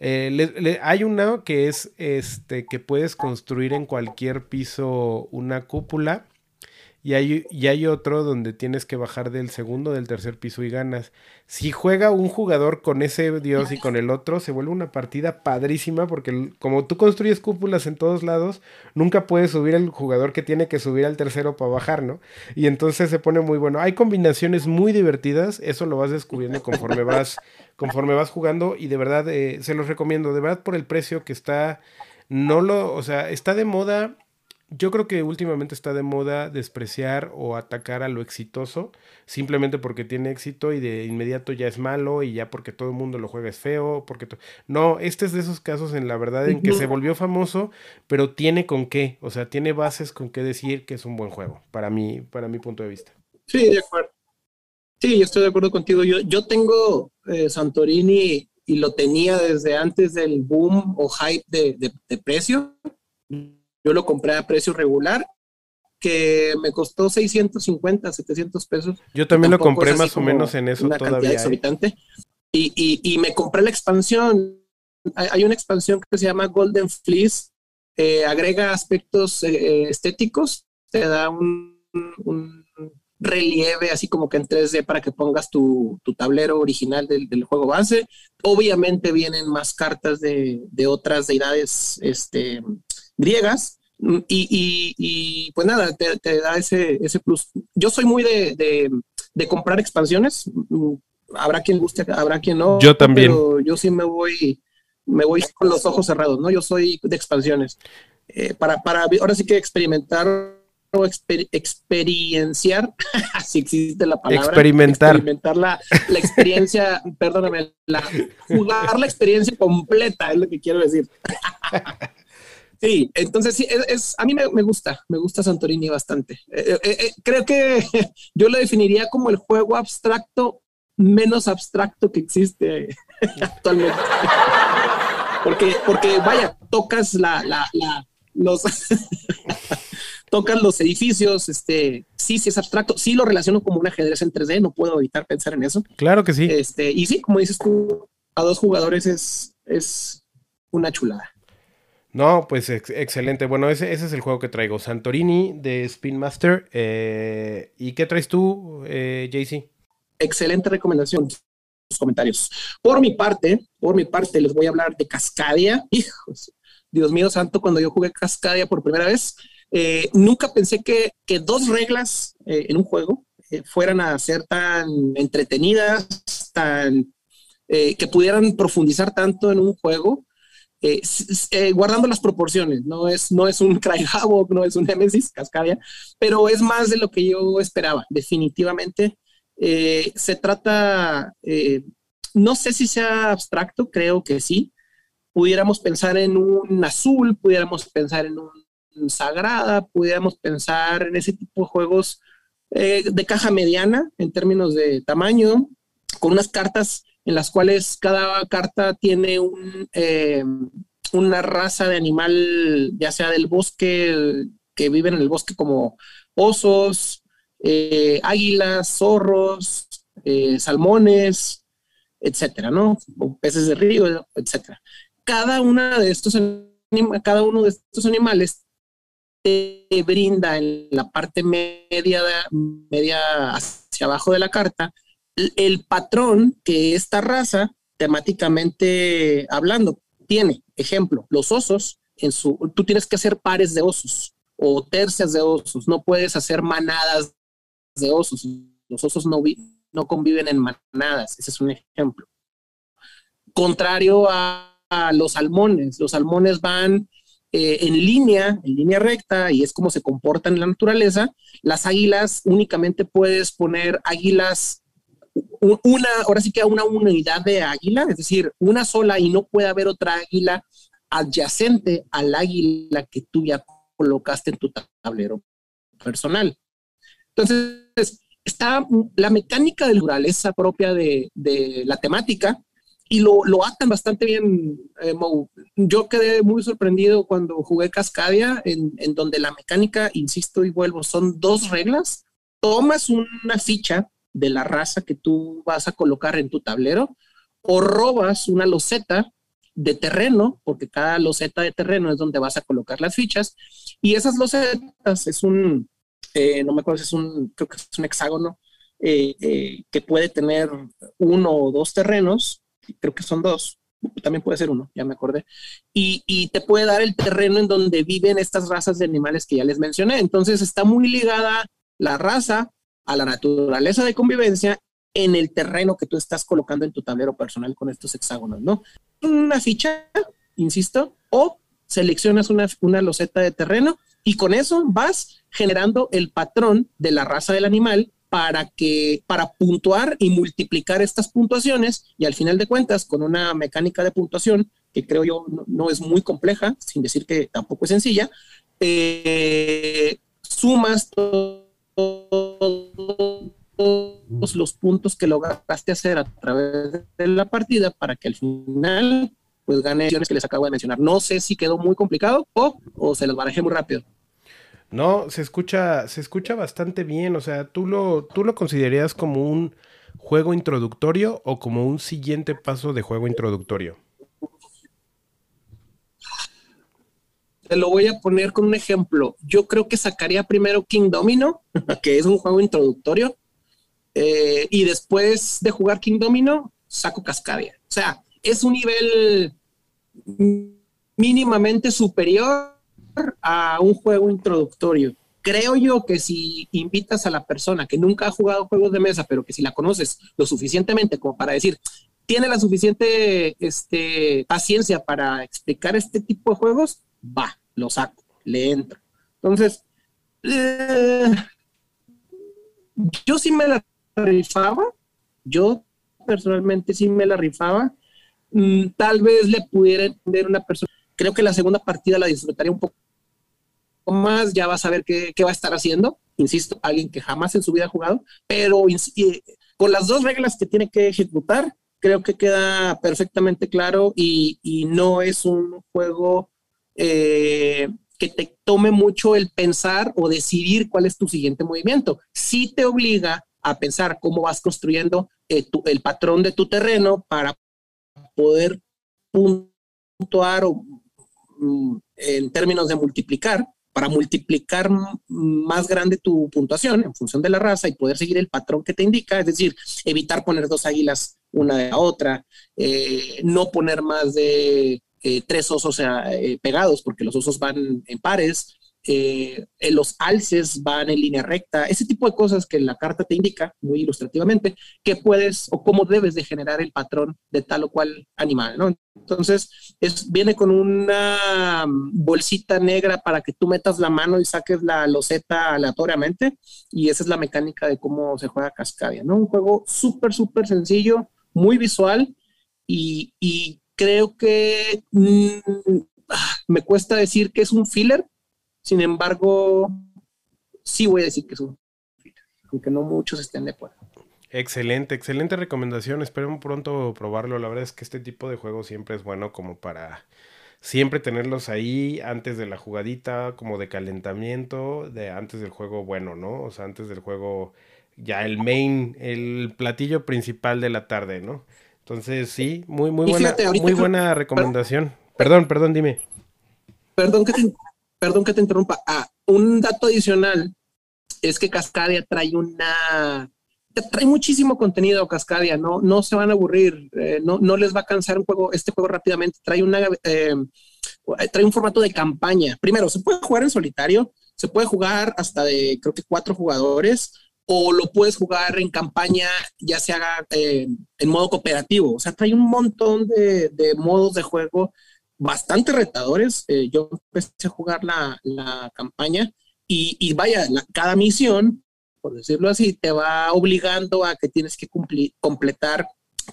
eh, le- le- hay una que es este que puedes construir en cualquier piso una cúpula y hay, y hay otro donde tienes que bajar del segundo, del tercer piso y ganas. Si juega un jugador con ese dios y con el otro, se vuelve una partida padrísima porque como tú construyes cúpulas en todos lados, nunca puedes subir el jugador que tiene que subir al tercero para bajar, ¿no? Y entonces se pone muy bueno. Hay combinaciones muy divertidas, eso lo vas descubriendo conforme vas, conforme vas jugando y de verdad eh, se los recomiendo, de verdad por el precio que está, no lo, o sea, está de moda. Yo creo que últimamente está de moda despreciar o atacar a lo exitoso simplemente porque tiene éxito y de inmediato ya es malo y ya porque todo el mundo lo juega es feo, porque no, este es de esos casos en la verdad en que se volvió famoso, pero tiene con qué, o sea, tiene bases con qué decir que es un buen juego para mí, para mi punto de vista. Sí, de acuerdo. Sí, yo estoy de acuerdo contigo. Yo, yo tengo eh, Santorini y lo tenía desde antes del boom o hype de, de- de precio. Yo lo compré a precio regular, que me costó 650, 700 pesos. Yo también lo compré más o menos en eso una todavía. ¿eh? exorbitante. Y, y- y me compré la expansión. Hay, hay una expansión que se llama Golden Fleece. eh, agrega aspectos eh, estéticos, te da un, un relieve así como que en 3D para que pongas tu, tu tablero original del, del juego base. Obviamente vienen más cartas de, de otras deidades este, griegas. Mm, Y, y- y, pues nada, te, te da ese, ese plus. Yo soy muy de, de- de comprar expansiones. Mm, Habrá quien guste, habrá quien no. Yo también. Pero yo sí me voy, me voy con los ojos cerrados, ¿no? Yo soy de expansiones. Eh, para, para ahora sí que experimentar o exper- experienciar, si existe la palabra. Experimentar. Experimentar la, la experiencia, perdóname, la, jugar la experiencia completa, es lo que quiero decir. Sí, entonces sí, es, es- a mí me, me gusta, me gusta Santorini bastante. Eh, eh, eh, creo que yo lo definiría como el juego abstracto menos abstracto que existe actualmente. Porque, porque vaya, tocas la, la, la- los tocas los edificios, este, sí, sí es abstracto, sí lo relaciono como un ajedrez en 3D, no puedo evitar pensar en eso. Claro que sí. Este, y sí, como dices tú, a dos jugadores es, es una chulada. No, pues ex- excelente. Bueno, ese, es el juego que traigo. Santorini de Spin Master. eh, ¿Y qué traes tú, eh, excelente recomendación. Los comentarios. Por mi parte, por mi parte, les voy a hablar de Cascadia. Hijos, Dios mío santo, cuando yo jugué Cascadia por primera vez, eh, nunca pensé que, que dos reglas eh, en un juego eh, fueran a ser tan entretenidas, tan que pudieran profundizar tanto en un juego. Eh, eh, guardando las proporciones, no es, no es un Cry Havoc, no es un Nemesis, Cascadia, pero es más de lo que yo esperaba, definitivamente. Eh, se trata, no sé si sea abstracto, creo que sí. Pudiéramos pensar en un azul, pudiéramos pensar en un sagrada, pudiéramos pensar en ese tipo de juegos de caja mediana en términos de tamaño, con unas cartas en las cuales cada carta tiene un, eh, una raza de animal, ya sea del bosque, que viven en el bosque como osos, eh, águilas, zorros, eh, salmones, etcétera, ¿no? Peces de río, etcétera. Cada una de estos cada uno de estos animales te brinda en la parte media, media hacia abajo de la carta el, patrón que esta raza, temáticamente hablando, tiene. Ejemplo, los osos, en su, tú tienes que hacer pares de osos o tercias de osos, no puedes hacer manadas de osos. Los osos no, vi- no conviven en manadas, ese es un ejemplo. Contrario a, los salmones, los salmones van eh, en línea, en línea recta, y es como se comportan en la naturaleza. Las águilas únicamente puedes poner águilas una, ahora sí que una unidad de águila, es decir, una sola y no puede haber otra águila adyacente al águila que tú ya colocaste en tu tablero personal. Entonces, está la mecánica de la naturaleza propia de, de la temática y lo, lo atan bastante bien, eh. Yo quedé muy sorprendido cuando jugué Cascadia, en donde la mecánica, insisto y vuelvo, son dos reglas. Tomas una ficha de la raza que tú vas a colocar en tu tablero o robas una loseta de terreno, porque cada loseta de terreno es donde vas a colocar las fichas, y esas losetas es un, eh, no me acuerdo es un, creo que es un hexágono, eh, eh, que puede tener uno o dos terrenos, creo que son dos, también puede ser uno, ya me acordé, y, y te puede dar el terreno en donde viven estas razas de animales que ya les mencioné. Entonces está muy ligada la raza a la naturaleza de convivencia en el terreno que tú estás colocando en tu tablero personal con estos hexágonos, ¿no? Una ficha, insisto, o seleccionas una, una loseta de terreno y con eso vas generando el patrón de la raza del animal para que para puntuar y multiplicar estas puntuaciones y al final de cuentas con una mecánica de puntuación que creo yo no, es muy compleja sin decir que tampoco es sencilla eh, sumas todos los puntos que lograste hacer a través de la partida para que al final pues gane que les acabo de mencionar. No sé si quedó muy complicado o, o se los barajé muy rápido. No, se escucha, se escucha bastante bien. O sea, ¿tú lo, ¿tú lo considerarías como un juego introductorio o como un siguiente paso de juego introductorio? Te lo voy a poner con un ejemplo. Yo creo que sacaría primero King Domino, que es un juego introductorio, eh, y después de jugar King Domino, saco Cascadia. O sea, es un nivel mínimamente superior a un juego introductorio. Creo yo que si invitas a la persona que nunca ha jugado juegos de mesa, pero que si la conoces lo suficientemente como para decir, tiene la suficiente este, paciencia para explicar este tipo de juegos, va, lo saco, le entro. Entonces, eh, yo sí me la rifaba, yo personalmente sí me la rifaba. Mm, tal vez le pudiera entender una persona. Creo que la segunda partida la disfrutaría un poco más, ya va a saber qué, va a estar haciendo. Insisto, alguien que jamás en su vida ha jugado, pero con las dos reglas que tiene que ejecutar, creo que queda perfectamente claro y no es un juego eh, que te tome mucho el pensar o decidir cuál es tu siguiente movimiento. Sí te obliga a pensar cómo vas construyendo eh, el patrón de tu terreno para poder puntuar mm, en términos de multiplicar, para multiplicar más grande tu puntuación en función de la raza y poder seguir el patrón que te indica, es decir, evitar poner dos águilas una de la otra, eh, no poner más de eh, tres osos eh, pegados, porque los osos van en pares, eh, los alces van en línea recta, ese tipo de cosas que la carta te indica muy ilustrativamente, que puedes o cómo debes de generar el patrón de tal o cual animal, ¿no? Entonces, es, viene con una bolsita negra para que tú metas la mano y saques la loseta aleatoriamente, y esa es la mecánica de cómo se juega Cascadia, ¿no? Un juego súper, súper sencillo, muy visual, y creo que mm, ah, me cuesta decir que es un filler, sin embargo, sí voy a decir que es un filler, aunque no muchos estén de acuerdo. Excelente, excelente recomendación. Espero pronto probarlo. La verdad es que este tipo de juego siempre es bueno como para siempre tenerlos ahí antes de la jugadita, como de calentamiento, de antes del juego bueno, ¿no? O sea, antes del juego ya el main, el platillo principal de la tarde, ¿no? Entonces, sí, muy, muy buena, fíjate, muy buena recomendación. Perdón, perdón, dime. Perdón que te, perdón que te interrumpa. Ah, un dato adicional es que Cascadia trae una trae muchísimo contenido Cascadia, no, no se van a aburrir, eh, no, no les va a cansar un juego, este juego rápidamente, trae una eh, trae un formato de campaña. Primero, se puede jugar en solitario, se puede jugar hasta de creo que cuatro jugadores, o lo puedes jugar en campaña, ya se haga eh, en modo cooperativo. O sea, trae un montón de, de modos de juego bastante retadores. Eh, yo empecé a jugar la, la campaña y, y vaya, cada misión por decirlo así, te va obligando a que tienes que cumplir, completar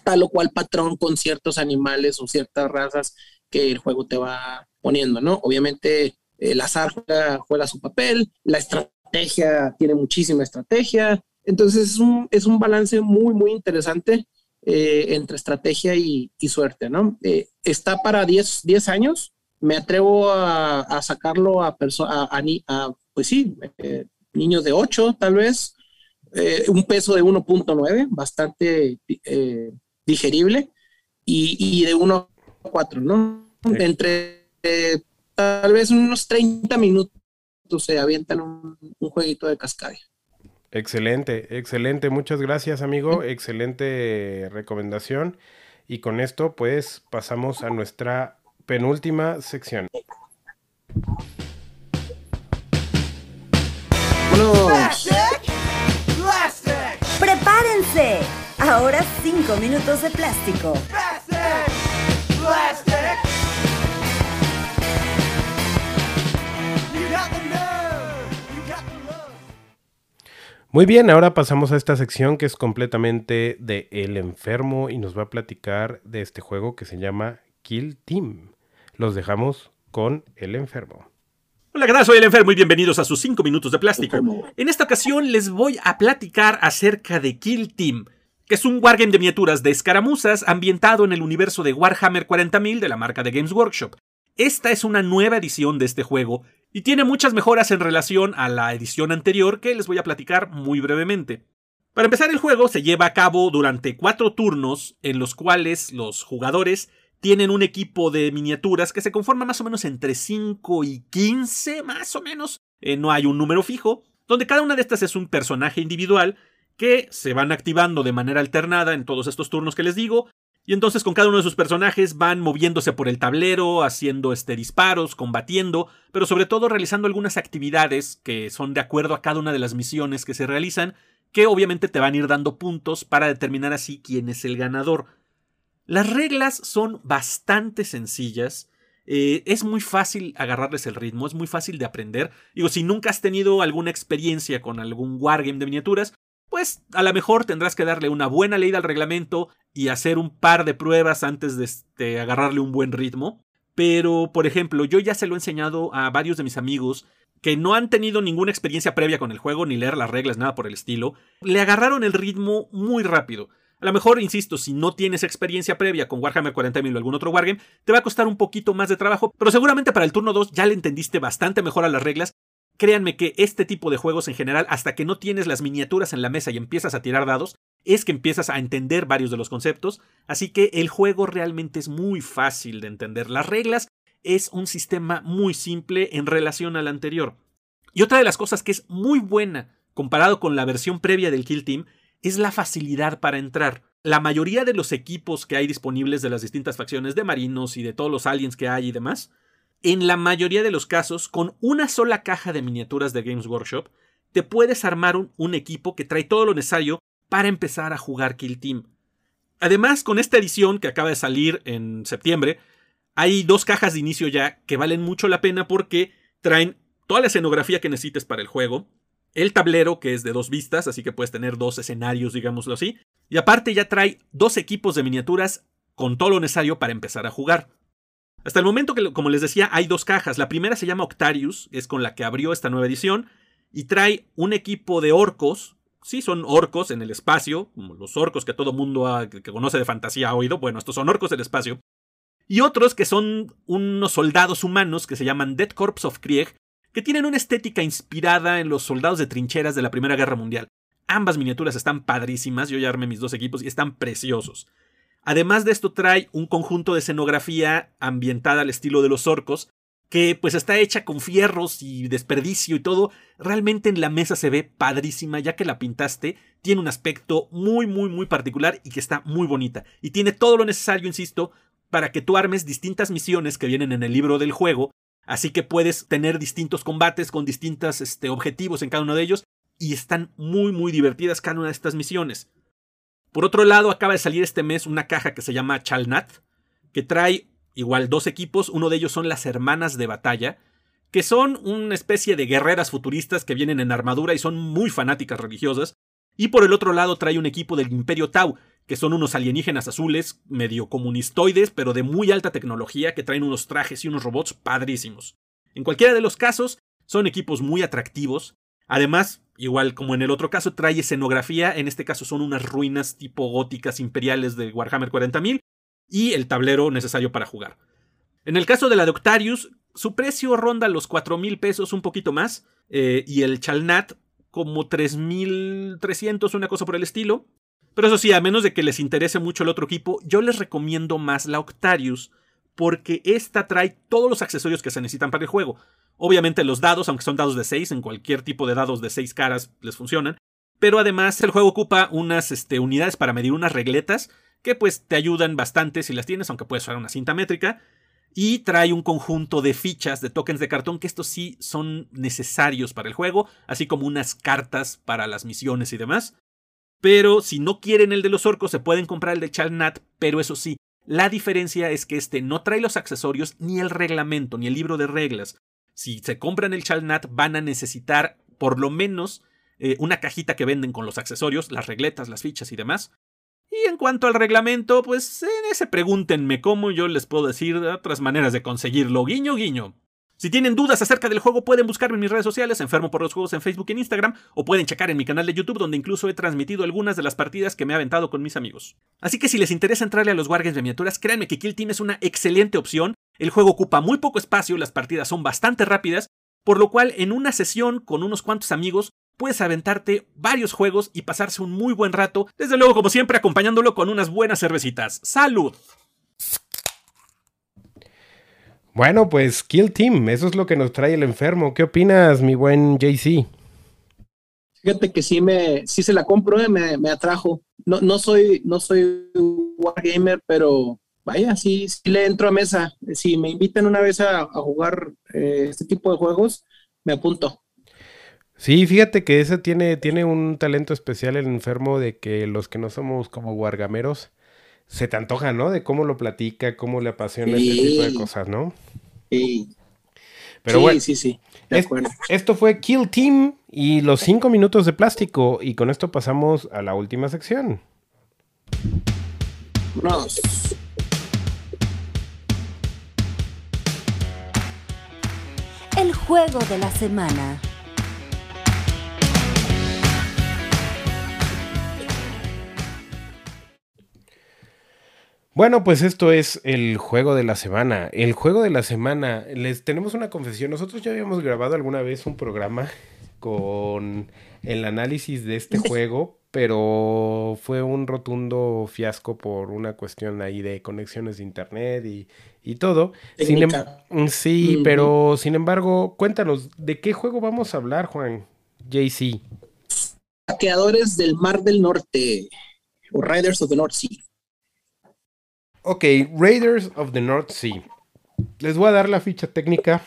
tal o cual patrón con ciertos animales o ciertas razas que el juego te va poniendo, ¿no? Obviamente el azar juega, juega su papel, la estrategia tiene muchísima estrategia, entonces es un, es un balance muy, muy interesante eh, entre estrategia y, y suerte, ¿no? Eh, está para 10, 10 años, me atrevo a, a sacarlo a, a, a a, pues sí, eh, niños de 8 tal vez, un peso de 1.9, bastante digerible, y, y de 1 a 4, ¿no? Sí. Entre tal vez unos 30 minutos se avientan un, un jueguito de cascabel. Excelente, excelente. Muchas gracias, amigo. Excelente recomendación. Y con esto, pues, pasamos a nuestra penúltima sección. Vámonos. ¡Prepárense! Ahora cinco minutos de plástico. Muy bien, ahora pasamos a esta sección que es completamente de El Enfermo y nos va a platicar de este juego que se llama Kill Team. Los dejamos con El Enfermo. Hola, ¿qué tal? Soy el enfermo y bienvenidos a sus 5 minutos de plástico. En esta ocasión les voy a platicar acerca de Kill Team, que es un wargame de miniaturas de escaramuzas ambientado en el universo de Warhammer 40.000 de la marca de Games Workshop. Esta es una nueva edición de este juego y tiene muchas mejoras en relación a la edición anterior que les voy a platicar muy brevemente. Para empezar, el juego se lleva a cabo durante cuatro turnos en los cuales los jugadores tienen un equipo de miniaturas que se conforma más o menos entre 5 y 15, más o menos. Eh, no hay un número fijo, donde cada una de estas es un personaje individual que se van activando de manera alternada en todos estos turnos que les digo. Y entonces con cada uno de sus personajes van moviéndose por el tablero, haciendo este, disparos, combatiendo, pero sobre todo realizando algunas actividades que son de acuerdo a cada una de las misiones que se realizan, que obviamente te van a ir dando puntos para determinar así quién es el ganador. Las reglas son bastante sencillas. eh, es muy fácil agarrarles el ritmo, es muy fácil de aprender. Digo, si nunca has tenido alguna experiencia con algún wargame de miniaturas, pues a lo mejor tendrás que darle una buena leída al reglamento y hacer un par de pruebas antes de este, agarrarle un buen ritmo. Pero, por ejemplo, yo ya se lo he enseñado a varios de mis amigos que no han tenido ninguna experiencia previa con el juego, ni leer las reglas, nada por el estilo. Le agarraron el ritmo muy rápido. A lo mejor, insisto, si no tienes experiencia previa con Warhammer 40.000 o algún otro Wargame, te va a costar un poquito más de trabajo, pero seguramente para el turno 2 ya le entendiste bastante mejor a las reglas. Créanme que este tipo de juegos en general, hasta que no tienes las miniaturas en la mesa y empiezas a tirar dados, es que empiezas a entender varios de los conceptos, así que el juego realmente es muy fácil de entender. Las reglas es un sistema muy simple en relación al anterior. Y otra de las cosas que es muy buena comparado con la versión previa del Kill Team es la facilidad para entrar. La mayoría de los equipos que hay disponibles de las distintas facciones de marinos y de todos los aliens que hay y demás, en la mayoría de los casos, con una sola caja de miniaturas de Games Workshop, te puedes armar un, equipo que trae todo lo necesario para empezar a jugar Kill Team. Además, con esta edición que acaba de salir en septiembre, hay dos cajas de inicio ya que valen mucho la pena porque traen toda la escenografía que necesites para el juego, el tablero que es de dos vistas, así que puedes tener dos escenarios, digámoslo así, y aparte ya trae dos equipos de miniaturas con todo lo necesario para empezar a jugar. Hasta el momento que, como les decía, hay dos cajas. La primera se llama Octarius, es con la que abrió esta nueva edición, y trae un equipo de orcos. Sí, son orcos en el espacio, como los orcos que todo mundo ha- que conoce de fantasía ha oído. Bueno, estos son orcos del espacio. Y otros que son unos soldados humanos que se llaman Dead Corps of Krieg, que tienen una estética inspirada en los soldados de trincheras de la Primera Guerra Mundial. Ambas miniaturas están padrísimas, yo ya armé mis dos equipos y están preciosos. Además de esto trae un conjunto de escenografía ambientada al estilo de los orcos, que pues está hecha con fierros y desperdicio y todo. Realmente en la mesa se ve padrísima ya que la pintaste, tiene un aspecto muy muy muy particular y que está muy bonita. Y tiene todo lo necesario, insisto, para que tú armes distintas misiones que vienen en el libro del juego. Así que puedes tener distintos combates con distintos este, objetivos en cada uno de ellos. Y están muy muy divertidas cada una de estas misiones. Por otro lado, acaba de salir este mes una caja que se llama Chalnat, que trae igual dos equipos, uno de ellos son las hermanas de batalla, que son una especie de guerreras futuristas que vienen en armadura y son muy fanáticas religiosas. Y por el otro lado trae un equipo del Imperio Tau, que son unos alienígenas azules, medio comunistoides, pero de muy alta tecnología, que traen unos trajes y unos robots padrísimos. En cualquiera de los casos, son equipos muy atractivos. Además, igual como en el otro caso, trae escenografía, en este caso son unas ruinas tipo góticas imperiales de Warhammer 40.000 y el tablero necesario para jugar. En el caso de la de Octarius, su precio ronda los 4 mil pesos, un poquito más, eh, y el Chalnat como 3.300, una cosa por el estilo. Pero eso sí, a menos de que les interese mucho el otro equipo, yo les recomiendo más la Octarius, porque esta trae todos los accesorios que se necesitan para el juego. Obviamente los dados, aunque son dados de 6, en cualquier tipo de dados de 6 caras les funcionan. Pero además el juego ocupa unas este, unidades para medir unas regletas que pues te ayudan bastante si las tienes, aunque puedes usar una cinta métrica. Y trae un conjunto de fichas de tokens de cartón que estos sí son necesarios para el juego, así como unas cartas para las misiones y demás. Pero si no quieren el de los orcos, se pueden comprar el de Chalnat, pero eso sí, la diferencia es que este no trae los accesorios ni el reglamento, ni el libro de reglas. Si se compran el Chalnat, van a necesitar por lo menos eh, una cajita que venden con los accesorios, las regletas, las fichas y demás. Y en cuanto al reglamento, pues en ese pregúntenme cómo yo les puedo decir otras maneras de conseguirlo. Guiño, guiño. Si tienen dudas acerca del juego, pueden buscarme en mis redes sociales, Enfermo por los Juegos en Facebook y en Instagram, o pueden checar en mi canal de YouTube, donde incluso he transmitido algunas de las partidas que me he aventado con mis amigos. Así que si les interesa entrarle a los Wargames de miniaturas, créanme que Kill Team es una excelente opción. El juego ocupa muy poco espacio, las partidas son bastante rápidas, por lo cual en una sesión con unos cuantos amigos puedes aventarte varios juegos y pasarse un muy buen rato, desde luego como siempre acompañándolo con unas buenas cervecitas. ¡Salud! Bueno, pues Kill Team, eso es lo que nos trae el enfermo. ¿Qué opinas, mi buen JC? Fíjate que sí me, sí se la compro, eh, me, me atrajo. No, no soy, no soy wargamer, pero vaya, sí, sí le entro a mesa. Si me invitan una vez a, a jugar eh, este tipo de juegos, me apunto. Sí, fíjate que ese tiene, tiene un talento especial el enfermo de que los que no somos como wargameros, se te antoja, ¿no? De cómo lo platica, cómo le apasiona ese tipo de Sí. cosas, ¿no? Sí, Pero sí, bueno, sí, sí, de es- esto fue Kill Team y los cinco minutos de plástico. Y con esto pasamos a la última sección. Vámonos. Juego de la semana. Bueno, pues esto es el juego de la semana. El juego de la semana, les tenemos una confesión. Nosotros ya habíamos grabado alguna vez un programa con el análisis de este juego, pero fue un rotundo fiasco por una cuestión ahí de conexiones de internet y, y todo. Sin em- Técnica. sí, pero sin embargo, cuéntanos, ¿de qué juego vamos a hablar, Juan? JC. Saqueadores del Mar del Norte, o Riders of the North Sea. Ok, Raiders of the North Sea. Les voy a dar la ficha técnica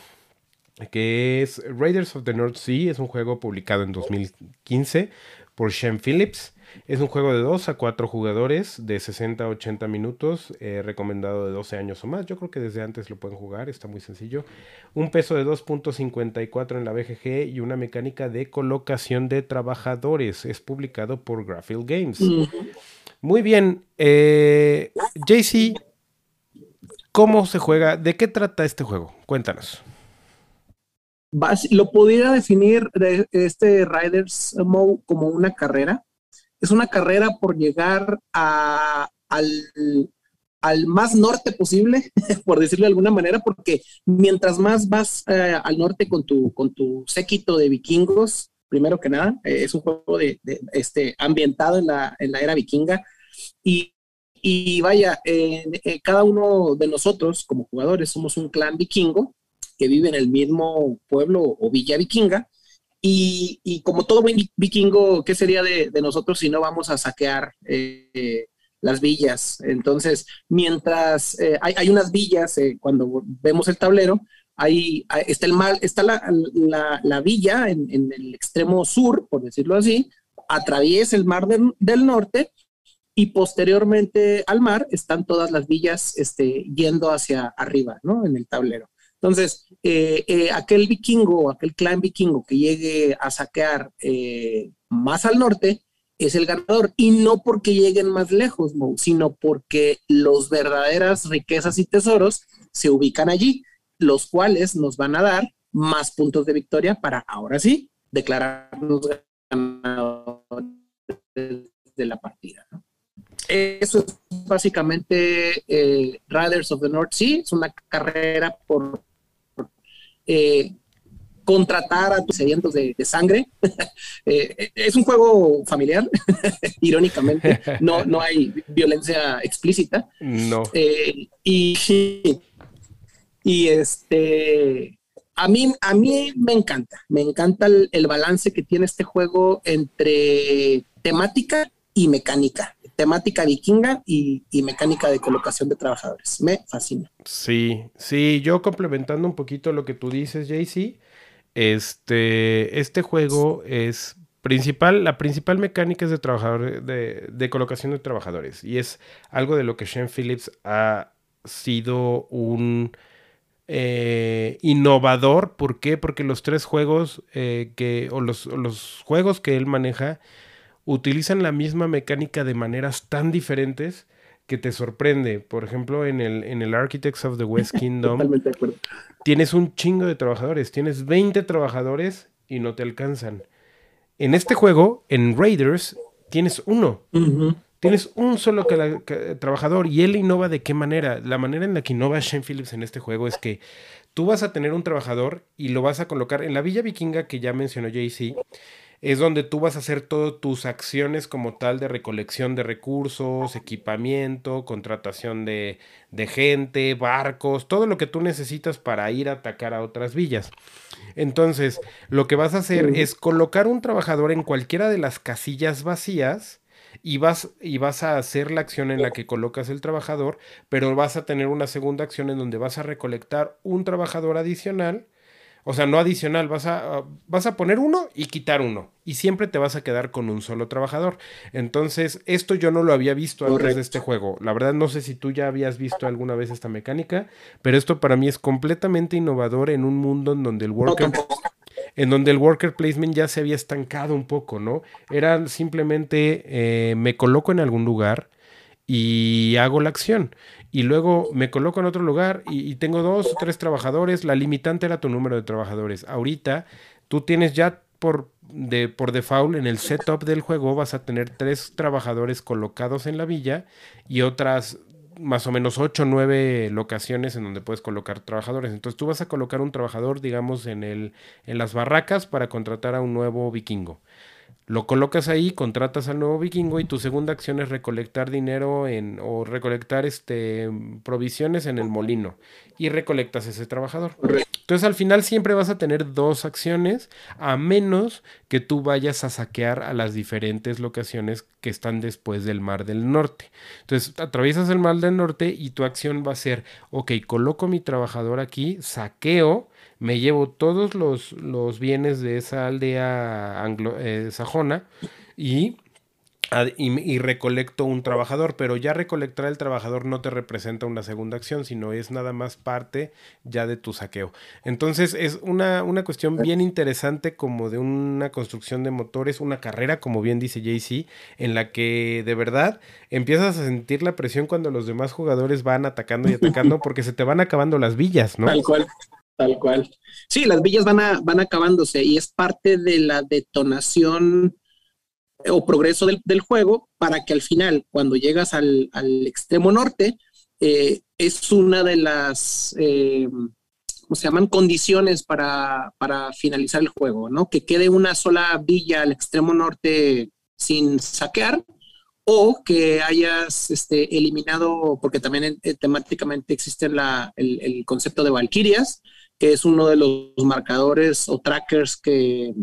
que es Raiders of the North Sea. Es un juego publicado en 2015 por Shem Phillips. Es un juego de 2 a 4 jugadores de 60 a 80 minutos, eh, recomendado de 12 años o más. Yo creo que desde antes lo pueden jugar, está muy sencillo. Un peso de 2.54 en la BGG y una mecánica de colocación de trabajadores. Es publicado por Graphil Games. Muy bien. Eh, JC, ¿cómo se juega? ¿De qué trata este juego? Cuéntanos. Lo pudiera definir de este Riders Mode como una carrera. Es una carrera por llegar a- al, al más norte posible, por decirlo de alguna manera, porque mientras más vas eh, al norte con tu, con tu séquito de vikingos, primero que nada, eh, es un juego de, de, este, ambientado en la, en la era vikinga. Y, y vaya, eh, cada uno de nosotros como jugadores somos un clan vikingo que vive en el mismo pueblo o villa vikinga. Y, y como todo vikingo, ¿qué sería de, nosotros si no vamos a saquear eh, las villas? Entonces, mientras eh, hay, hay, unas villas, eh, cuando vemos el tablero, ahí está, el mar, está la, la, la villa en, en, el extremo sur, por decirlo así, atraviesa el mar del, del norte y posteriormente al mar están todas las villas este, yendo hacia arriba, ¿no? En el tablero. Entonces, eh, eh, aquel vikingo, aquel clan vikingo que llegue a saquear eh, más al norte es el ganador. Y no porque lleguen más lejos, sino porque los verdaderas riquezas y tesoros se ubican allí, los cuales nos van a dar más puntos de victoria para ahora sí declararnos ganadores de la partida. Eso es básicamente eh, Riders of the North Sea, es una carrera por eh, contratar a tus sedientos de, de sangre. Eh, es un juego familiar, irónicamente, no, no hay violencia explícita. No. Eh, y, y este, a mí, a mí me encanta, me encanta el, el balance que tiene este juego entre temática y mecánica, temática vikinga y, y mecánica de colocación de trabajadores. Me fascina. Sí, sí, yo complementando un poquito lo que tú dices, JC, este, este juego es principal, la principal mecánica es de trabajador, de, de colocación de trabajadores y es algo de lo que Shane Phillips ha sido un eh, innovador. ¿Por qué? Porque los tres juegos eh, que, o los, los juegos que él maneja utilizan la misma mecánica de maneras tan diferentes que te sorprende. Por ejemplo, en el, en el Architects of the West Kingdom Totalmente de acuerdo. tienes un chingo de trabajadores, tienes 20 trabajadores y no te alcanzan. En este juego, en Raiders, tienes uno. Tienes un solo trabajador y él innova de qué manera. La manera en la que innova Shane Phillips en este juego es que tú vas a tener un trabajador y lo vas a colocar en la Villa Vikinga que ya mencionó JC. Es donde tú vas a hacer todas tus acciones como tal de recolección de recursos, equipamiento, contratación de, de gente, barcos, todo lo que tú necesitas para ir a atacar a otras villas. Entonces, lo que vas a hacer es colocar un trabajador en cualquiera de las casillas vacías y vas, y vas a hacer la acción en la que colocas el trabajador, pero vas a tener una segunda acción en donde vas a recolectar un trabajador adicional. O sea, no adicional, vas a, vas a poner uno y quitar uno. Y siempre te vas a quedar con un solo trabajador. Entonces, esto yo no lo había visto antes de este juego. La verdad, no sé si tú ya habías visto alguna vez esta mecánica, pero esto para mí es completamente innovador en un mundo en donde el worker en donde el worker placement ya se había estancado un poco, ¿no? Era simplemente eh, me coloco en algún lugar y hago la acción. Y luego me coloco en otro lugar y, tengo dos o tres trabajadores. La limitante era tu número de trabajadores. Ahorita tú tienes ya por, de, por default en el setup del juego vas a tener tres trabajadores colocados en la villa y otras más o menos 8 o 9 locaciones en donde puedes colocar trabajadores. Entonces tú vas a colocar un trabajador, digamos, en, el, en las barracas para contratar a un nuevo vikingo. Lo colocas ahí, contratas al nuevo vikingo y tu segunda acción es recolectar dinero en, o recolectar este, provisiones en el molino y recolectas ese trabajador. Entonces al final siempre vas a tener dos acciones a menos que tú vayas a saquear a las diferentes locaciones que están después del Mar del Norte. Entonces atraviesas el Mar del Norte y tu acción va a ser, ok, coloco mi trabajador aquí, saqueo, me llevo todos los, los bienes de esa aldea anglo, eh, sajona y, y recolecto un trabajador, pero ya recolectar el trabajador no te representa una segunda acción, sino es nada más parte ya de tu saqueo. Entonces es una, una cuestión bien interesante como de una construcción de motores, una carrera, como bien dice JC, en la que de verdad empiezas a sentir la presión cuando los demás jugadores van atacando y atacando porque se te van acabando las villas, ¿no? Tal cual, tal cual. Sí, las villas van, a, van acabándose y es parte de la detonación o progreso del, del juego para que al final, cuando llegas al, al extremo norte, eh, es una de las, eh, ¿cómo se llaman? Condiciones para, para finalizar el juego, ¿no? Que quede una sola villa al extremo norte sin saquear o que hayas este, eliminado, porque también eh, temáticamente existe la, el, el concepto de Valkyrias, que es uno de los marcadores o trackers que,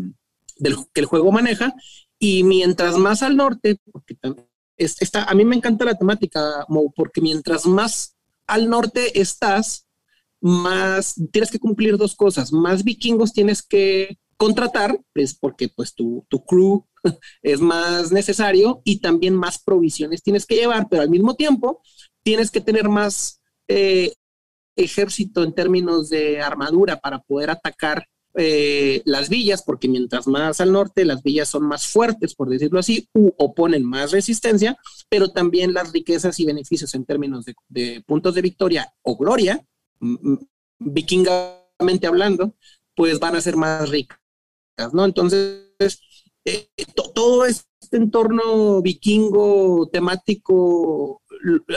que el juego maneja. Y mientras más al norte, porque está, a mí me encanta la temática, porque mientras más al norte estás, más tienes que cumplir dos cosas. Más vikingos tienes que contratar, pues porque pues tu, tu crew es más necesario y también más provisiones tienes que llevar, pero al mismo tiempo tienes que tener más eh, ejército en términos de armadura para poder atacar eh, las villas, porque mientras más al norte las villas son más fuertes, por decirlo así, u oponen más resistencia, pero también las riquezas y beneficios en términos de, puntos de victoria o gloria, vikingamente hablando, pues van a ser más ricas, ¿no? Entonces, eh, to- todo este entorno vikingo temático,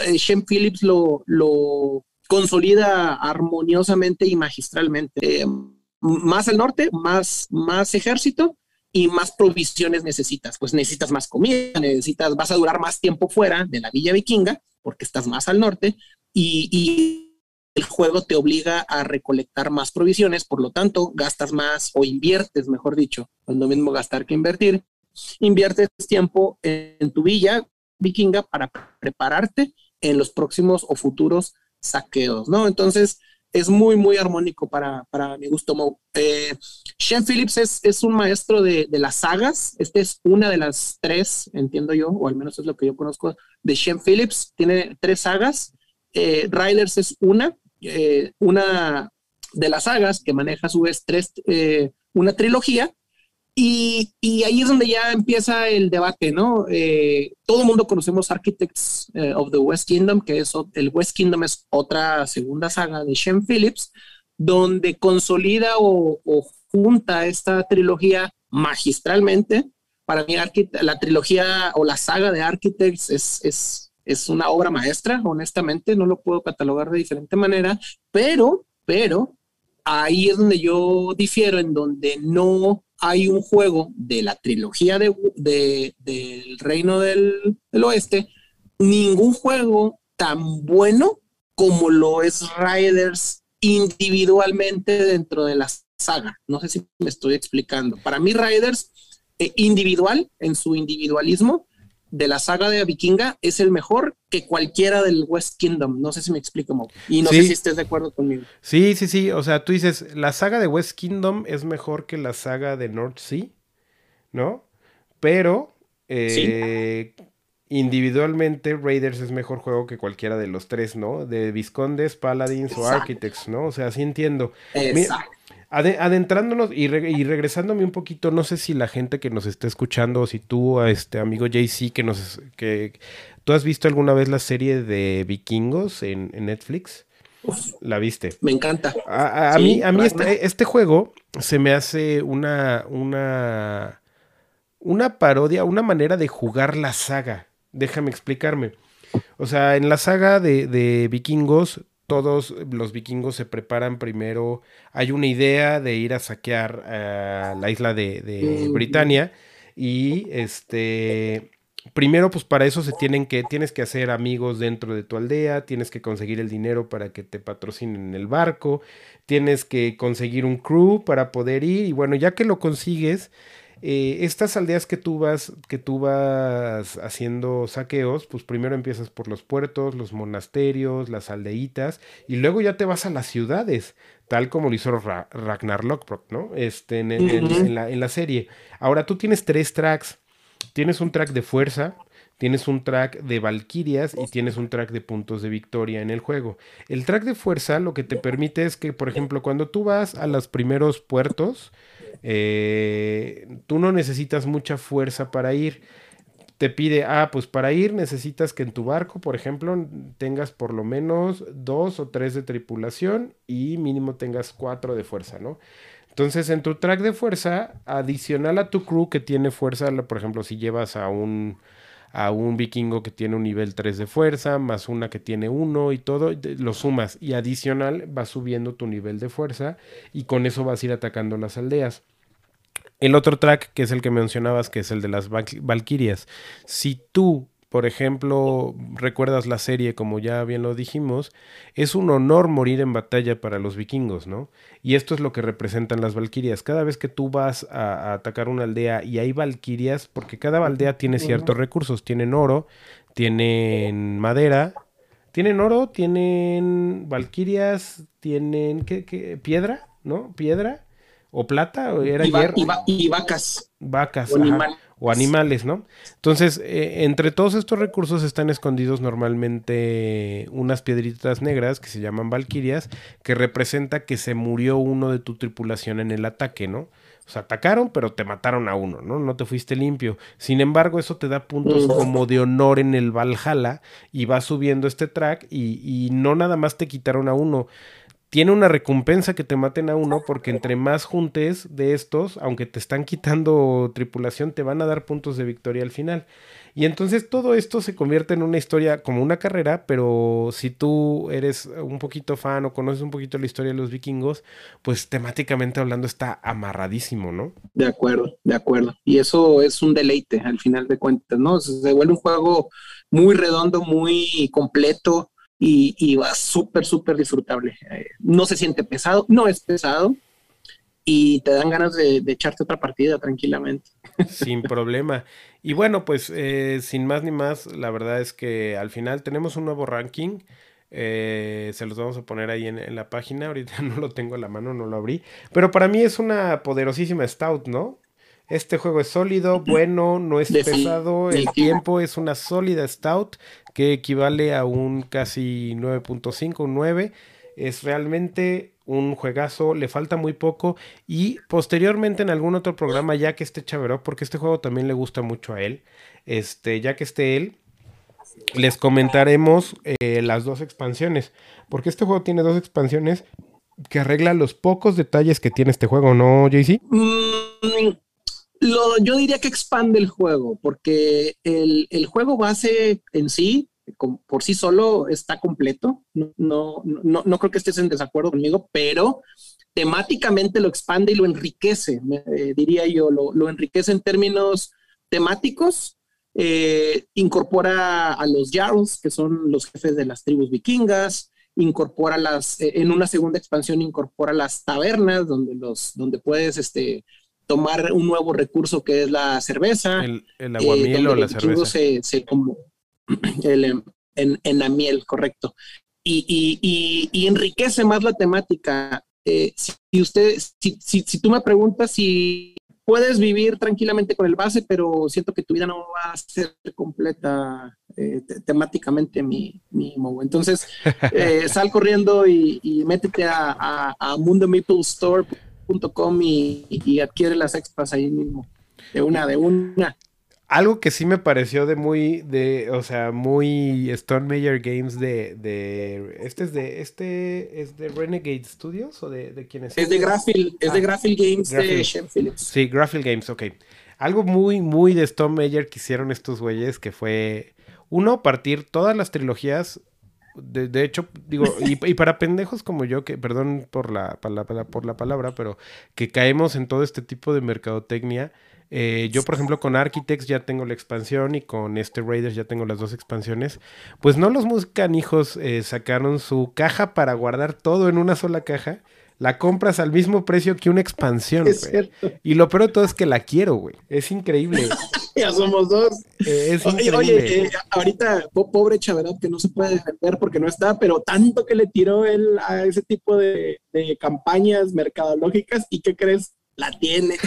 eh, Phillips lo consolida armoniosamente y magistralmente. Eh, más al norte, más, más ejército y más provisiones necesitas. Pues necesitas más comida, necesitas, vas a durar más tiempo fuera de la villa vikinga porque estás más al norte y, el juego te obliga a recolectar más provisiones, por lo tanto, gastas más o inviertes, mejor dicho, es lo mismo gastar que invertir, inviertes tiempo en tu villa vikinga para prepararte en los próximos o futuros saqueos, ¿no? Entonces, es muy, muy armónico para, para mi gusto. Mo. Eh, Shen Phillips es, es un maestro de, de, las sagas. Esta es una de las tres, entiendo yo, o al menos es lo que yo conozco de Shen Phillips. Tiene tres sagas. Eh, es una, eh, una de las sagas que maneja a su vez tres, eh, una trilogía. Y, y, ahí es donde ya empieza el debate, ¿no? Eh, todo el mundo conocemos Architects eh, of the West Kingdom, que es el West Kingdom es otra segunda saga de Shem Phillips, donde consolida o, o junta esta trilogía magistralmente. Para mí, la trilogía o la saga de Architects es, es, es una obra maestra, honestamente, no lo puedo catalogar de diferente manera, pero, pero, ahí es donde yo difiero, en donde no hay un juego de la trilogía de, de, del Reino del, del, Oeste, ningún juego tan bueno como lo es Riders individualmente dentro de la saga. No sé si me estoy explicando. Para mí Riders eh, individual, en su individualismo, de la saga de Vikinga es el mejor que cualquiera del West Kingdom. No sé si me explico. Y no sí. sé si estés de acuerdo conmigo. Sí, sí, sí. O sea, tú dices, la saga de West Kingdom es mejor que la saga de North Sea, ¿no? Pero eh, ¿Sí? individualmente Raiders es mejor juego que cualquiera de los tres, ¿no? De Viscondes, Paladins Exacto. o Architects, ¿no? O sea, sí entiendo. Exacto. Adentrándonos y, re y, regresándome un poquito, no sé si la gente que nos está escuchando, o si tú, este amigo JC, que nos que tú has visto alguna vez la serie de vikingos en, en Netflix. Uf, ¿La viste? Me encanta. A, a, a mí, a mí este, este, juego se me hace una, una, una parodia, una manera de jugar la saga. Déjame explicarme. O sea, en la saga de, de vikingos, todos los vikingos se preparan primero. Hay una idea de ir a saquear uh, la isla de, de. Britania. Y este. Primero, pues para eso se tienen que, tienes que hacer amigos dentro de tu aldea, tienes que conseguir el dinero para que te patrocinen el barco, tienes que conseguir un crew para poder ir, y bueno, ya que lo consigues, eh, estas aldeas que tú vas que tú vas haciendo saqueos pues primero empiezas por los puertos los monasterios las aldeitas y luego ya te vas a las ciudades tal como lo hizo Ra Ragnar Lockbrock no este en, en, en, en, la, en la serie. Ahora tú tienes tres tracks. Tienes un track de fuerza tienes un track de valquirias y tienes un track de puntos de victoria en el juego. El track de fuerza lo que te permite es que, por ejemplo, cuando tú vas a los primeros puertos, eh, tú no necesitas mucha fuerza para ir. Te pide, ah, pues para ir necesitas que en tu barco, por ejemplo, tengas por lo menos dos o tres de tripulación y mínimo tengas cuatro de fuerza, ¿no? Entonces, en tu track de fuerza, adicional a tu crew que tiene fuerza, por ejemplo, si llevas a un, a un vikingo que tiene un nivel 3 de fuerza, más una que tiene 1 y todo, lo sumas y adicional vas subiendo tu nivel de fuerza y con eso vas a ir atacando las aldeas. El otro track, que es el que mencionabas, que es el de las Valquirias, si tú, por ejemplo, recuerdas la serie, como ya bien lo dijimos, es un honor morir en batalla para los vikingos, ¿no? Y esto es lo que representan las Valquirias. Cada vez que tú vas a, a atacar una aldea y hay Valquirias, porque cada aldea tiene ciertos recursos, tienen oro, tienen madera, tienen oro, tienen Valquirias, tienen ¿qué, qué? piedra, ¿no? Piedra o plata, o era y. Y, va, y, vacas. Vacas. O animal. o animales, ¿no? Entonces, eh, entre todos estos recursos están escondidos normalmente unas piedritas negras que se llaman valquirias, que representa que se murió uno de tu tripulación en el ataque, ¿no? O sea, atacaron, pero te mataron a uno, ¿no? No te fuiste limpio. Sin embargo, eso te da puntos como de honor en el Valhalla y vas subiendo este track y, y no nada más te quitaron a uno. Tiene una recompensa que te maten a uno porque entre más juntes de estos, aunque te están quitando tripulación, te van a dar puntos de victoria al final. Y entonces todo esto se convierte en una historia como una carrera, pero si tú eres un poquito fan o conoces un poquito la historia de los vikingos, pues temáticamente hablando está amarradísimo, ¿no? De acuerdo, de acuerdo. Y eso es un deleite al final de cuentas, ¿no? Se vuelve un juego muy redondo, muy completo y, va súper, súper disfrutable. Eh, no se siente pesado, no es pesado y te dan ganas de, echarte otra partida tranquilamente. Sin problema. Y bueno, pues eh, sin más ni más, la verdad es que al final tenemos un nuevo ranking. eh, se los vamos a poner ahí en, en la página. Ahorita no lo tengo a la mano, no lo abrí. Pero para mí es una poderosísima Stout, ¿no? Este juego es sólido, bueno, no es pesado, el tiempo es una sólida Stout que equivale a un casi 9.5, un 9. Es realmente un juegazo, le falta muy poco y posteriormente en algún otro programa ya que esté Chaveró, porque este juego también le gusta mucho a él, este, ya que esté él, les comentaremos eh, las dos expansiones, porque este juego tiene dos expansiones que arreglan los pocos detalles que tiene este juego, ¿no, JC? Mm, lo, yo diría que expande el juego, porque el, el juego base en sí, por sí solo, está completo. No, no, no, no creo que estés en desacuerdo conmigo, pero temáticamente lo expande y lo enriquece, eh, diría yo, lo, lo enriquece en términos temáticos. eh, incorpora a los Jarls, que son los jefes de las tribus vikingas, incorpora las, eh, en una segunda expansión incorpora las tabernas, donde, los, donde puedes este, tomar un nuevo recurso que es la cerveza. El, el eh, aguamiel o la cerveza. Se, se como el, em, en, en la miel, correcto. Y, y, y, y enriquece más la temática. Eh, si, usted, si, si, si tú me preguntas si puedes vivir tranquilamente con el base, pero siento que tu vida no va a ser completa eh, te- temáticamente mi, mi. Entonces, eh, sal corriendo y, métete a, a, a mundomaplestore.com y, y adquiere las expas ahí mismo. De una, de una. Algo que sí me pareció de muy, de, o sea, muy Stone Major Games de, de, este es de, este es de Renegade Studios o de, de quién es? Es de Graphil, es de Ah, Graphil Games de. Shem Phillips. Sí, Graphil Games, ok. Algo muy, muy de Stone Major que hicieron estos güeyes, que fue, uno, partir todas las trilogías, de, de hecho, digo, y, para pendejos como yo, que, perdón por la, por por la palabra, pero que caemos en todo este tipo de mercadotecnia, eh, yo, por ejemplo, con Architects ya tengo la expansión y con este Raiders ya tengo las dos expansiones. Pues no los muscanijos eh, sacaron su caja para guardar todo en una sola caja. La compras al mismo precio que una expansión. Güey. Y lo peor de todo es que la quiero, güey. Es increíble. Ya somos dos. Eh, es Oye, increíble. oye, eh, ahorita, po- pobre Chaverat, que no se puede defender porque no está, pero tanto que le tiró él a ese tipo de, de campañas mercadológicas, ¿y qué crees? La tiene.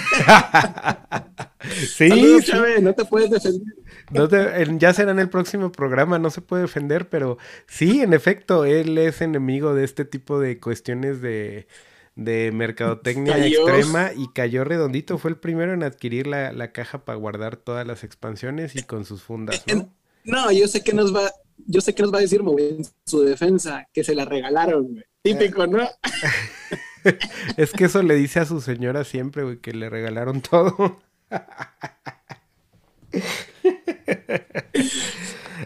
sí, Saludos, sí. Chave, no te puedes defender. No te- en- ya será en el próximo programa, no se puede defender, pero sí, en efecto, él es enemigo de este tipo de cuestiones de, de mercadotecnia extrema y cayó redondito. Fue el primero en adquirir la, la caja para guardar todas las expansiones y con sus fundas, ¿no? No, yo sé que nos va, yo sé que nos va a decir, Mo, en su defensa, que se la regalaron, güey. Típico, ¿no? Es que eso le dice a su señora siempre, güey, que le regalaron todo.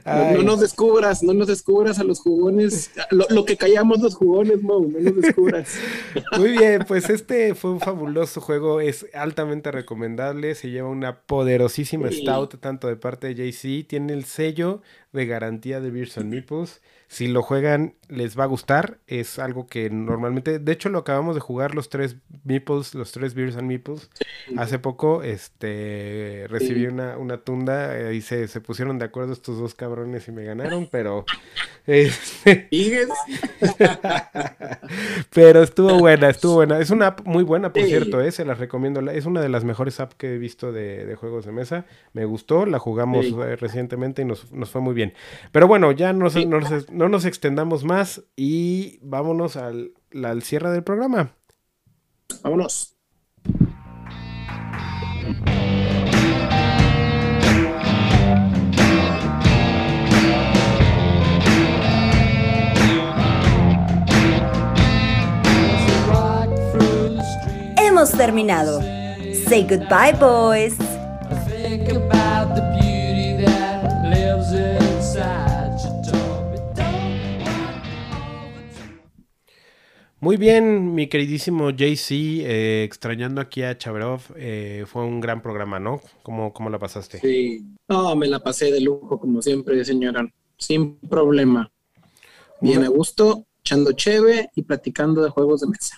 No, nos descubras, no nos descubras a los jugones, lo, lo que callamos los jugones, Mo, no nos descubras. Muy bien, pues este fue un fabuloso juego, es altamente recomendable, se lleva una poderosísima Sí. stout tanto de parte de JC, tiene el sello de garantía de Beers and Si lo juegan, les va a gustar. Es algo que normalmente, de hecho, lo acabamos de jugar los tres meeples, los tres beers and meeples. Hace poco, este, recibí una, una tunda eh, y se, se pusieron de acuerdo estos dos cabrones y me ganaron, pero, este, pero estuvo buena, estuvo buena. Es una app muy buena, por Sí. cierto, eh, se las recomiendo. Es una de las mejores apps que he visto de, de juegos de mesa. Me gustó, la jugamos eh, recientemente y nos, nos fue muy bien. Pero bueno, ya no, no no nos extendamos más y vámonos al, al cierre del programa. Vámonos. Hemos terminado. Say goodbye, boys. Muy bien, mi queridísimo JC, eh, extrañando aquí a Chaverov, eh, fue un gran programa, ¿no? ¿Cómo, cómo la pasaste? Sí. No, me la pasé de lujo, como siempre, señora. Sin problema. Bien Una- a gusto, echando cheve y platicando de juegos de mesa.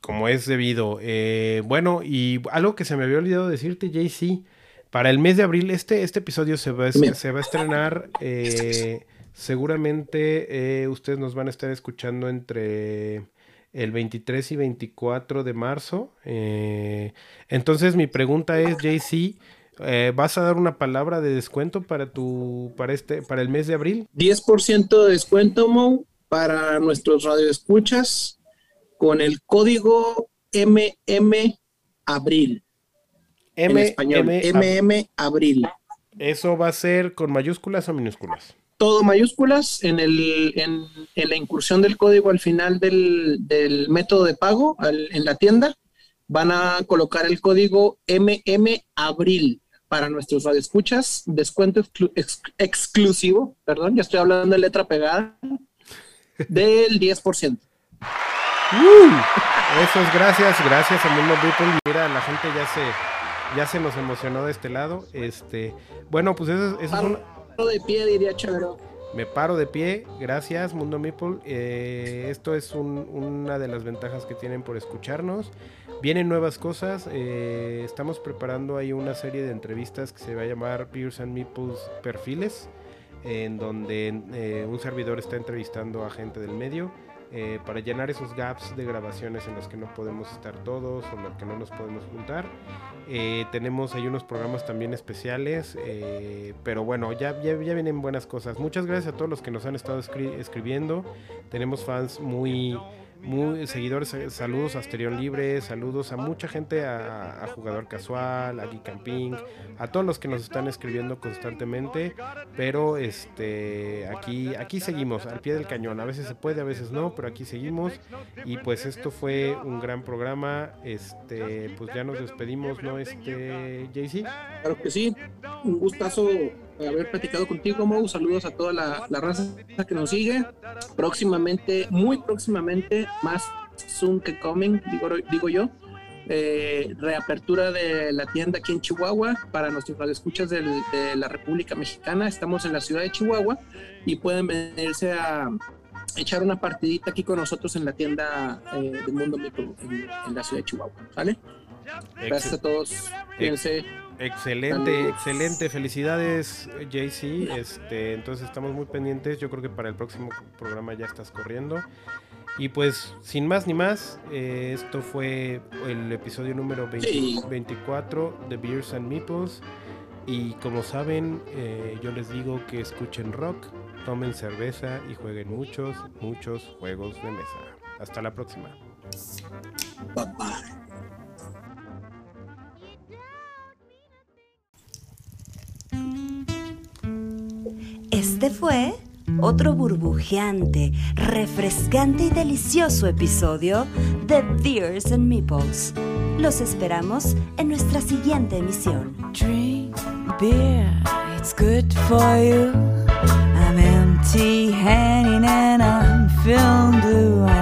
Como es debido. Eh, bueno, y algo que se me había olvidado decirte, JC, para el mes de abril, este, este episodio se va, a- se va a estrenar, eh, seguramente eh, ustedes nos van a estar escuchando entre el 23 y 24 de marzo. eh, entonces mi pregunta es, JC, eh, ¿vas a dar una palabra de descuento para tu, para este, para el mes de abril? 10% de descuento, Mo, para nuestros radioescuchas con el código MM Abril. en M, español. M, MM Abril. ¿Eso va a ser con mayúsculas o minúsculas? Todo mayúsculas en, el, en, la incursión del código al final del, del método de pago en la tienda. Van a colocar el código MM Abril para nuestros radioescuchas. Descuento exclu- ex- exclusivo, perdón, ya estoy hablando de letra pegada, del 10%. Eso es gracias, gracias a Mundo People. Mira, la gente ya se, ya se nos emocionó de este lado. Este, bueno, pues eso, es- eso es una- de pie, diría Chavero. me paro de pie. Gracias, Mundo People. Eh, esto es un- una de las ventajas que tienen por escucharnos. Vienen nuevas cosas. eh, estamos preparando ahí una serie de entrevistas que se va a llamar Peers and Meeples Perfiles, en donde eh, un servidor está entrevistando a gente del medio. Eh, para llenar esos gaps de grabaciones en los que no podemos estar todos o en los que no nos podemos juntar. Eh, tenemos ahí unos programas también especiales, eh, pero bueno, ya, ya, ya vienen buenas cosas. Muchas gracias a todos los que nos han estado escri- escribiendo. Tenemos fans muy, muy seguidores. eh, Saludos a Asterión Libre, saludos a mucha gente, a, Jugador Casual, a Geek Camping, a todos los que nos están escribiendo constantemente. Pero este aquí, aquí seguimos al pie del cañón. A veces se puede, a veces no, pero aquí seguimos. Y pues esto fue un gran programa. Este, pues ya nos despedimos, ¿no? Este, JC. Claro que sí. Un gustazo haber platicado contigo, Mo. Saludos a toda la, la raza que nos sigue. Próximamente, muy próximamente, más soon que coming, digo, digo yo. eh, reapertura de la tienda aquí en Chihuahua para nuestros radioescuchas del, de la República Mexicana. Estamos en la ciudad de Chihuahua y pueden venirse a echar una partidita aquí con nosotros en la tienda eh, del Mundo Micro en, en la ciudad de Chihuahua. ¿Sale? Gracias a todos. Cuídense. Excelente, excelente. Felicidades, JC. Este, entonces estamos muy pendientes. Yo creo que para el próximo programa ya estás corriendo. Y pues, sin más ni más, eh, esto fue el episodio número 20 Sí. 24 de Beers and Meeples. Y como saben, eh, yo les digo que escuchen rock, tomen cerveza y jueguen muchos, muchos juegos de mesa. Hasta la próxima. Bye bye. Fue otro burbujeante, refrescante y delicioso episodio de Beers and Meeples. Los esperamos en nuestra siguiente emisión. Drink beer, it's good for you. I'm empty handed and I'm feeling blue.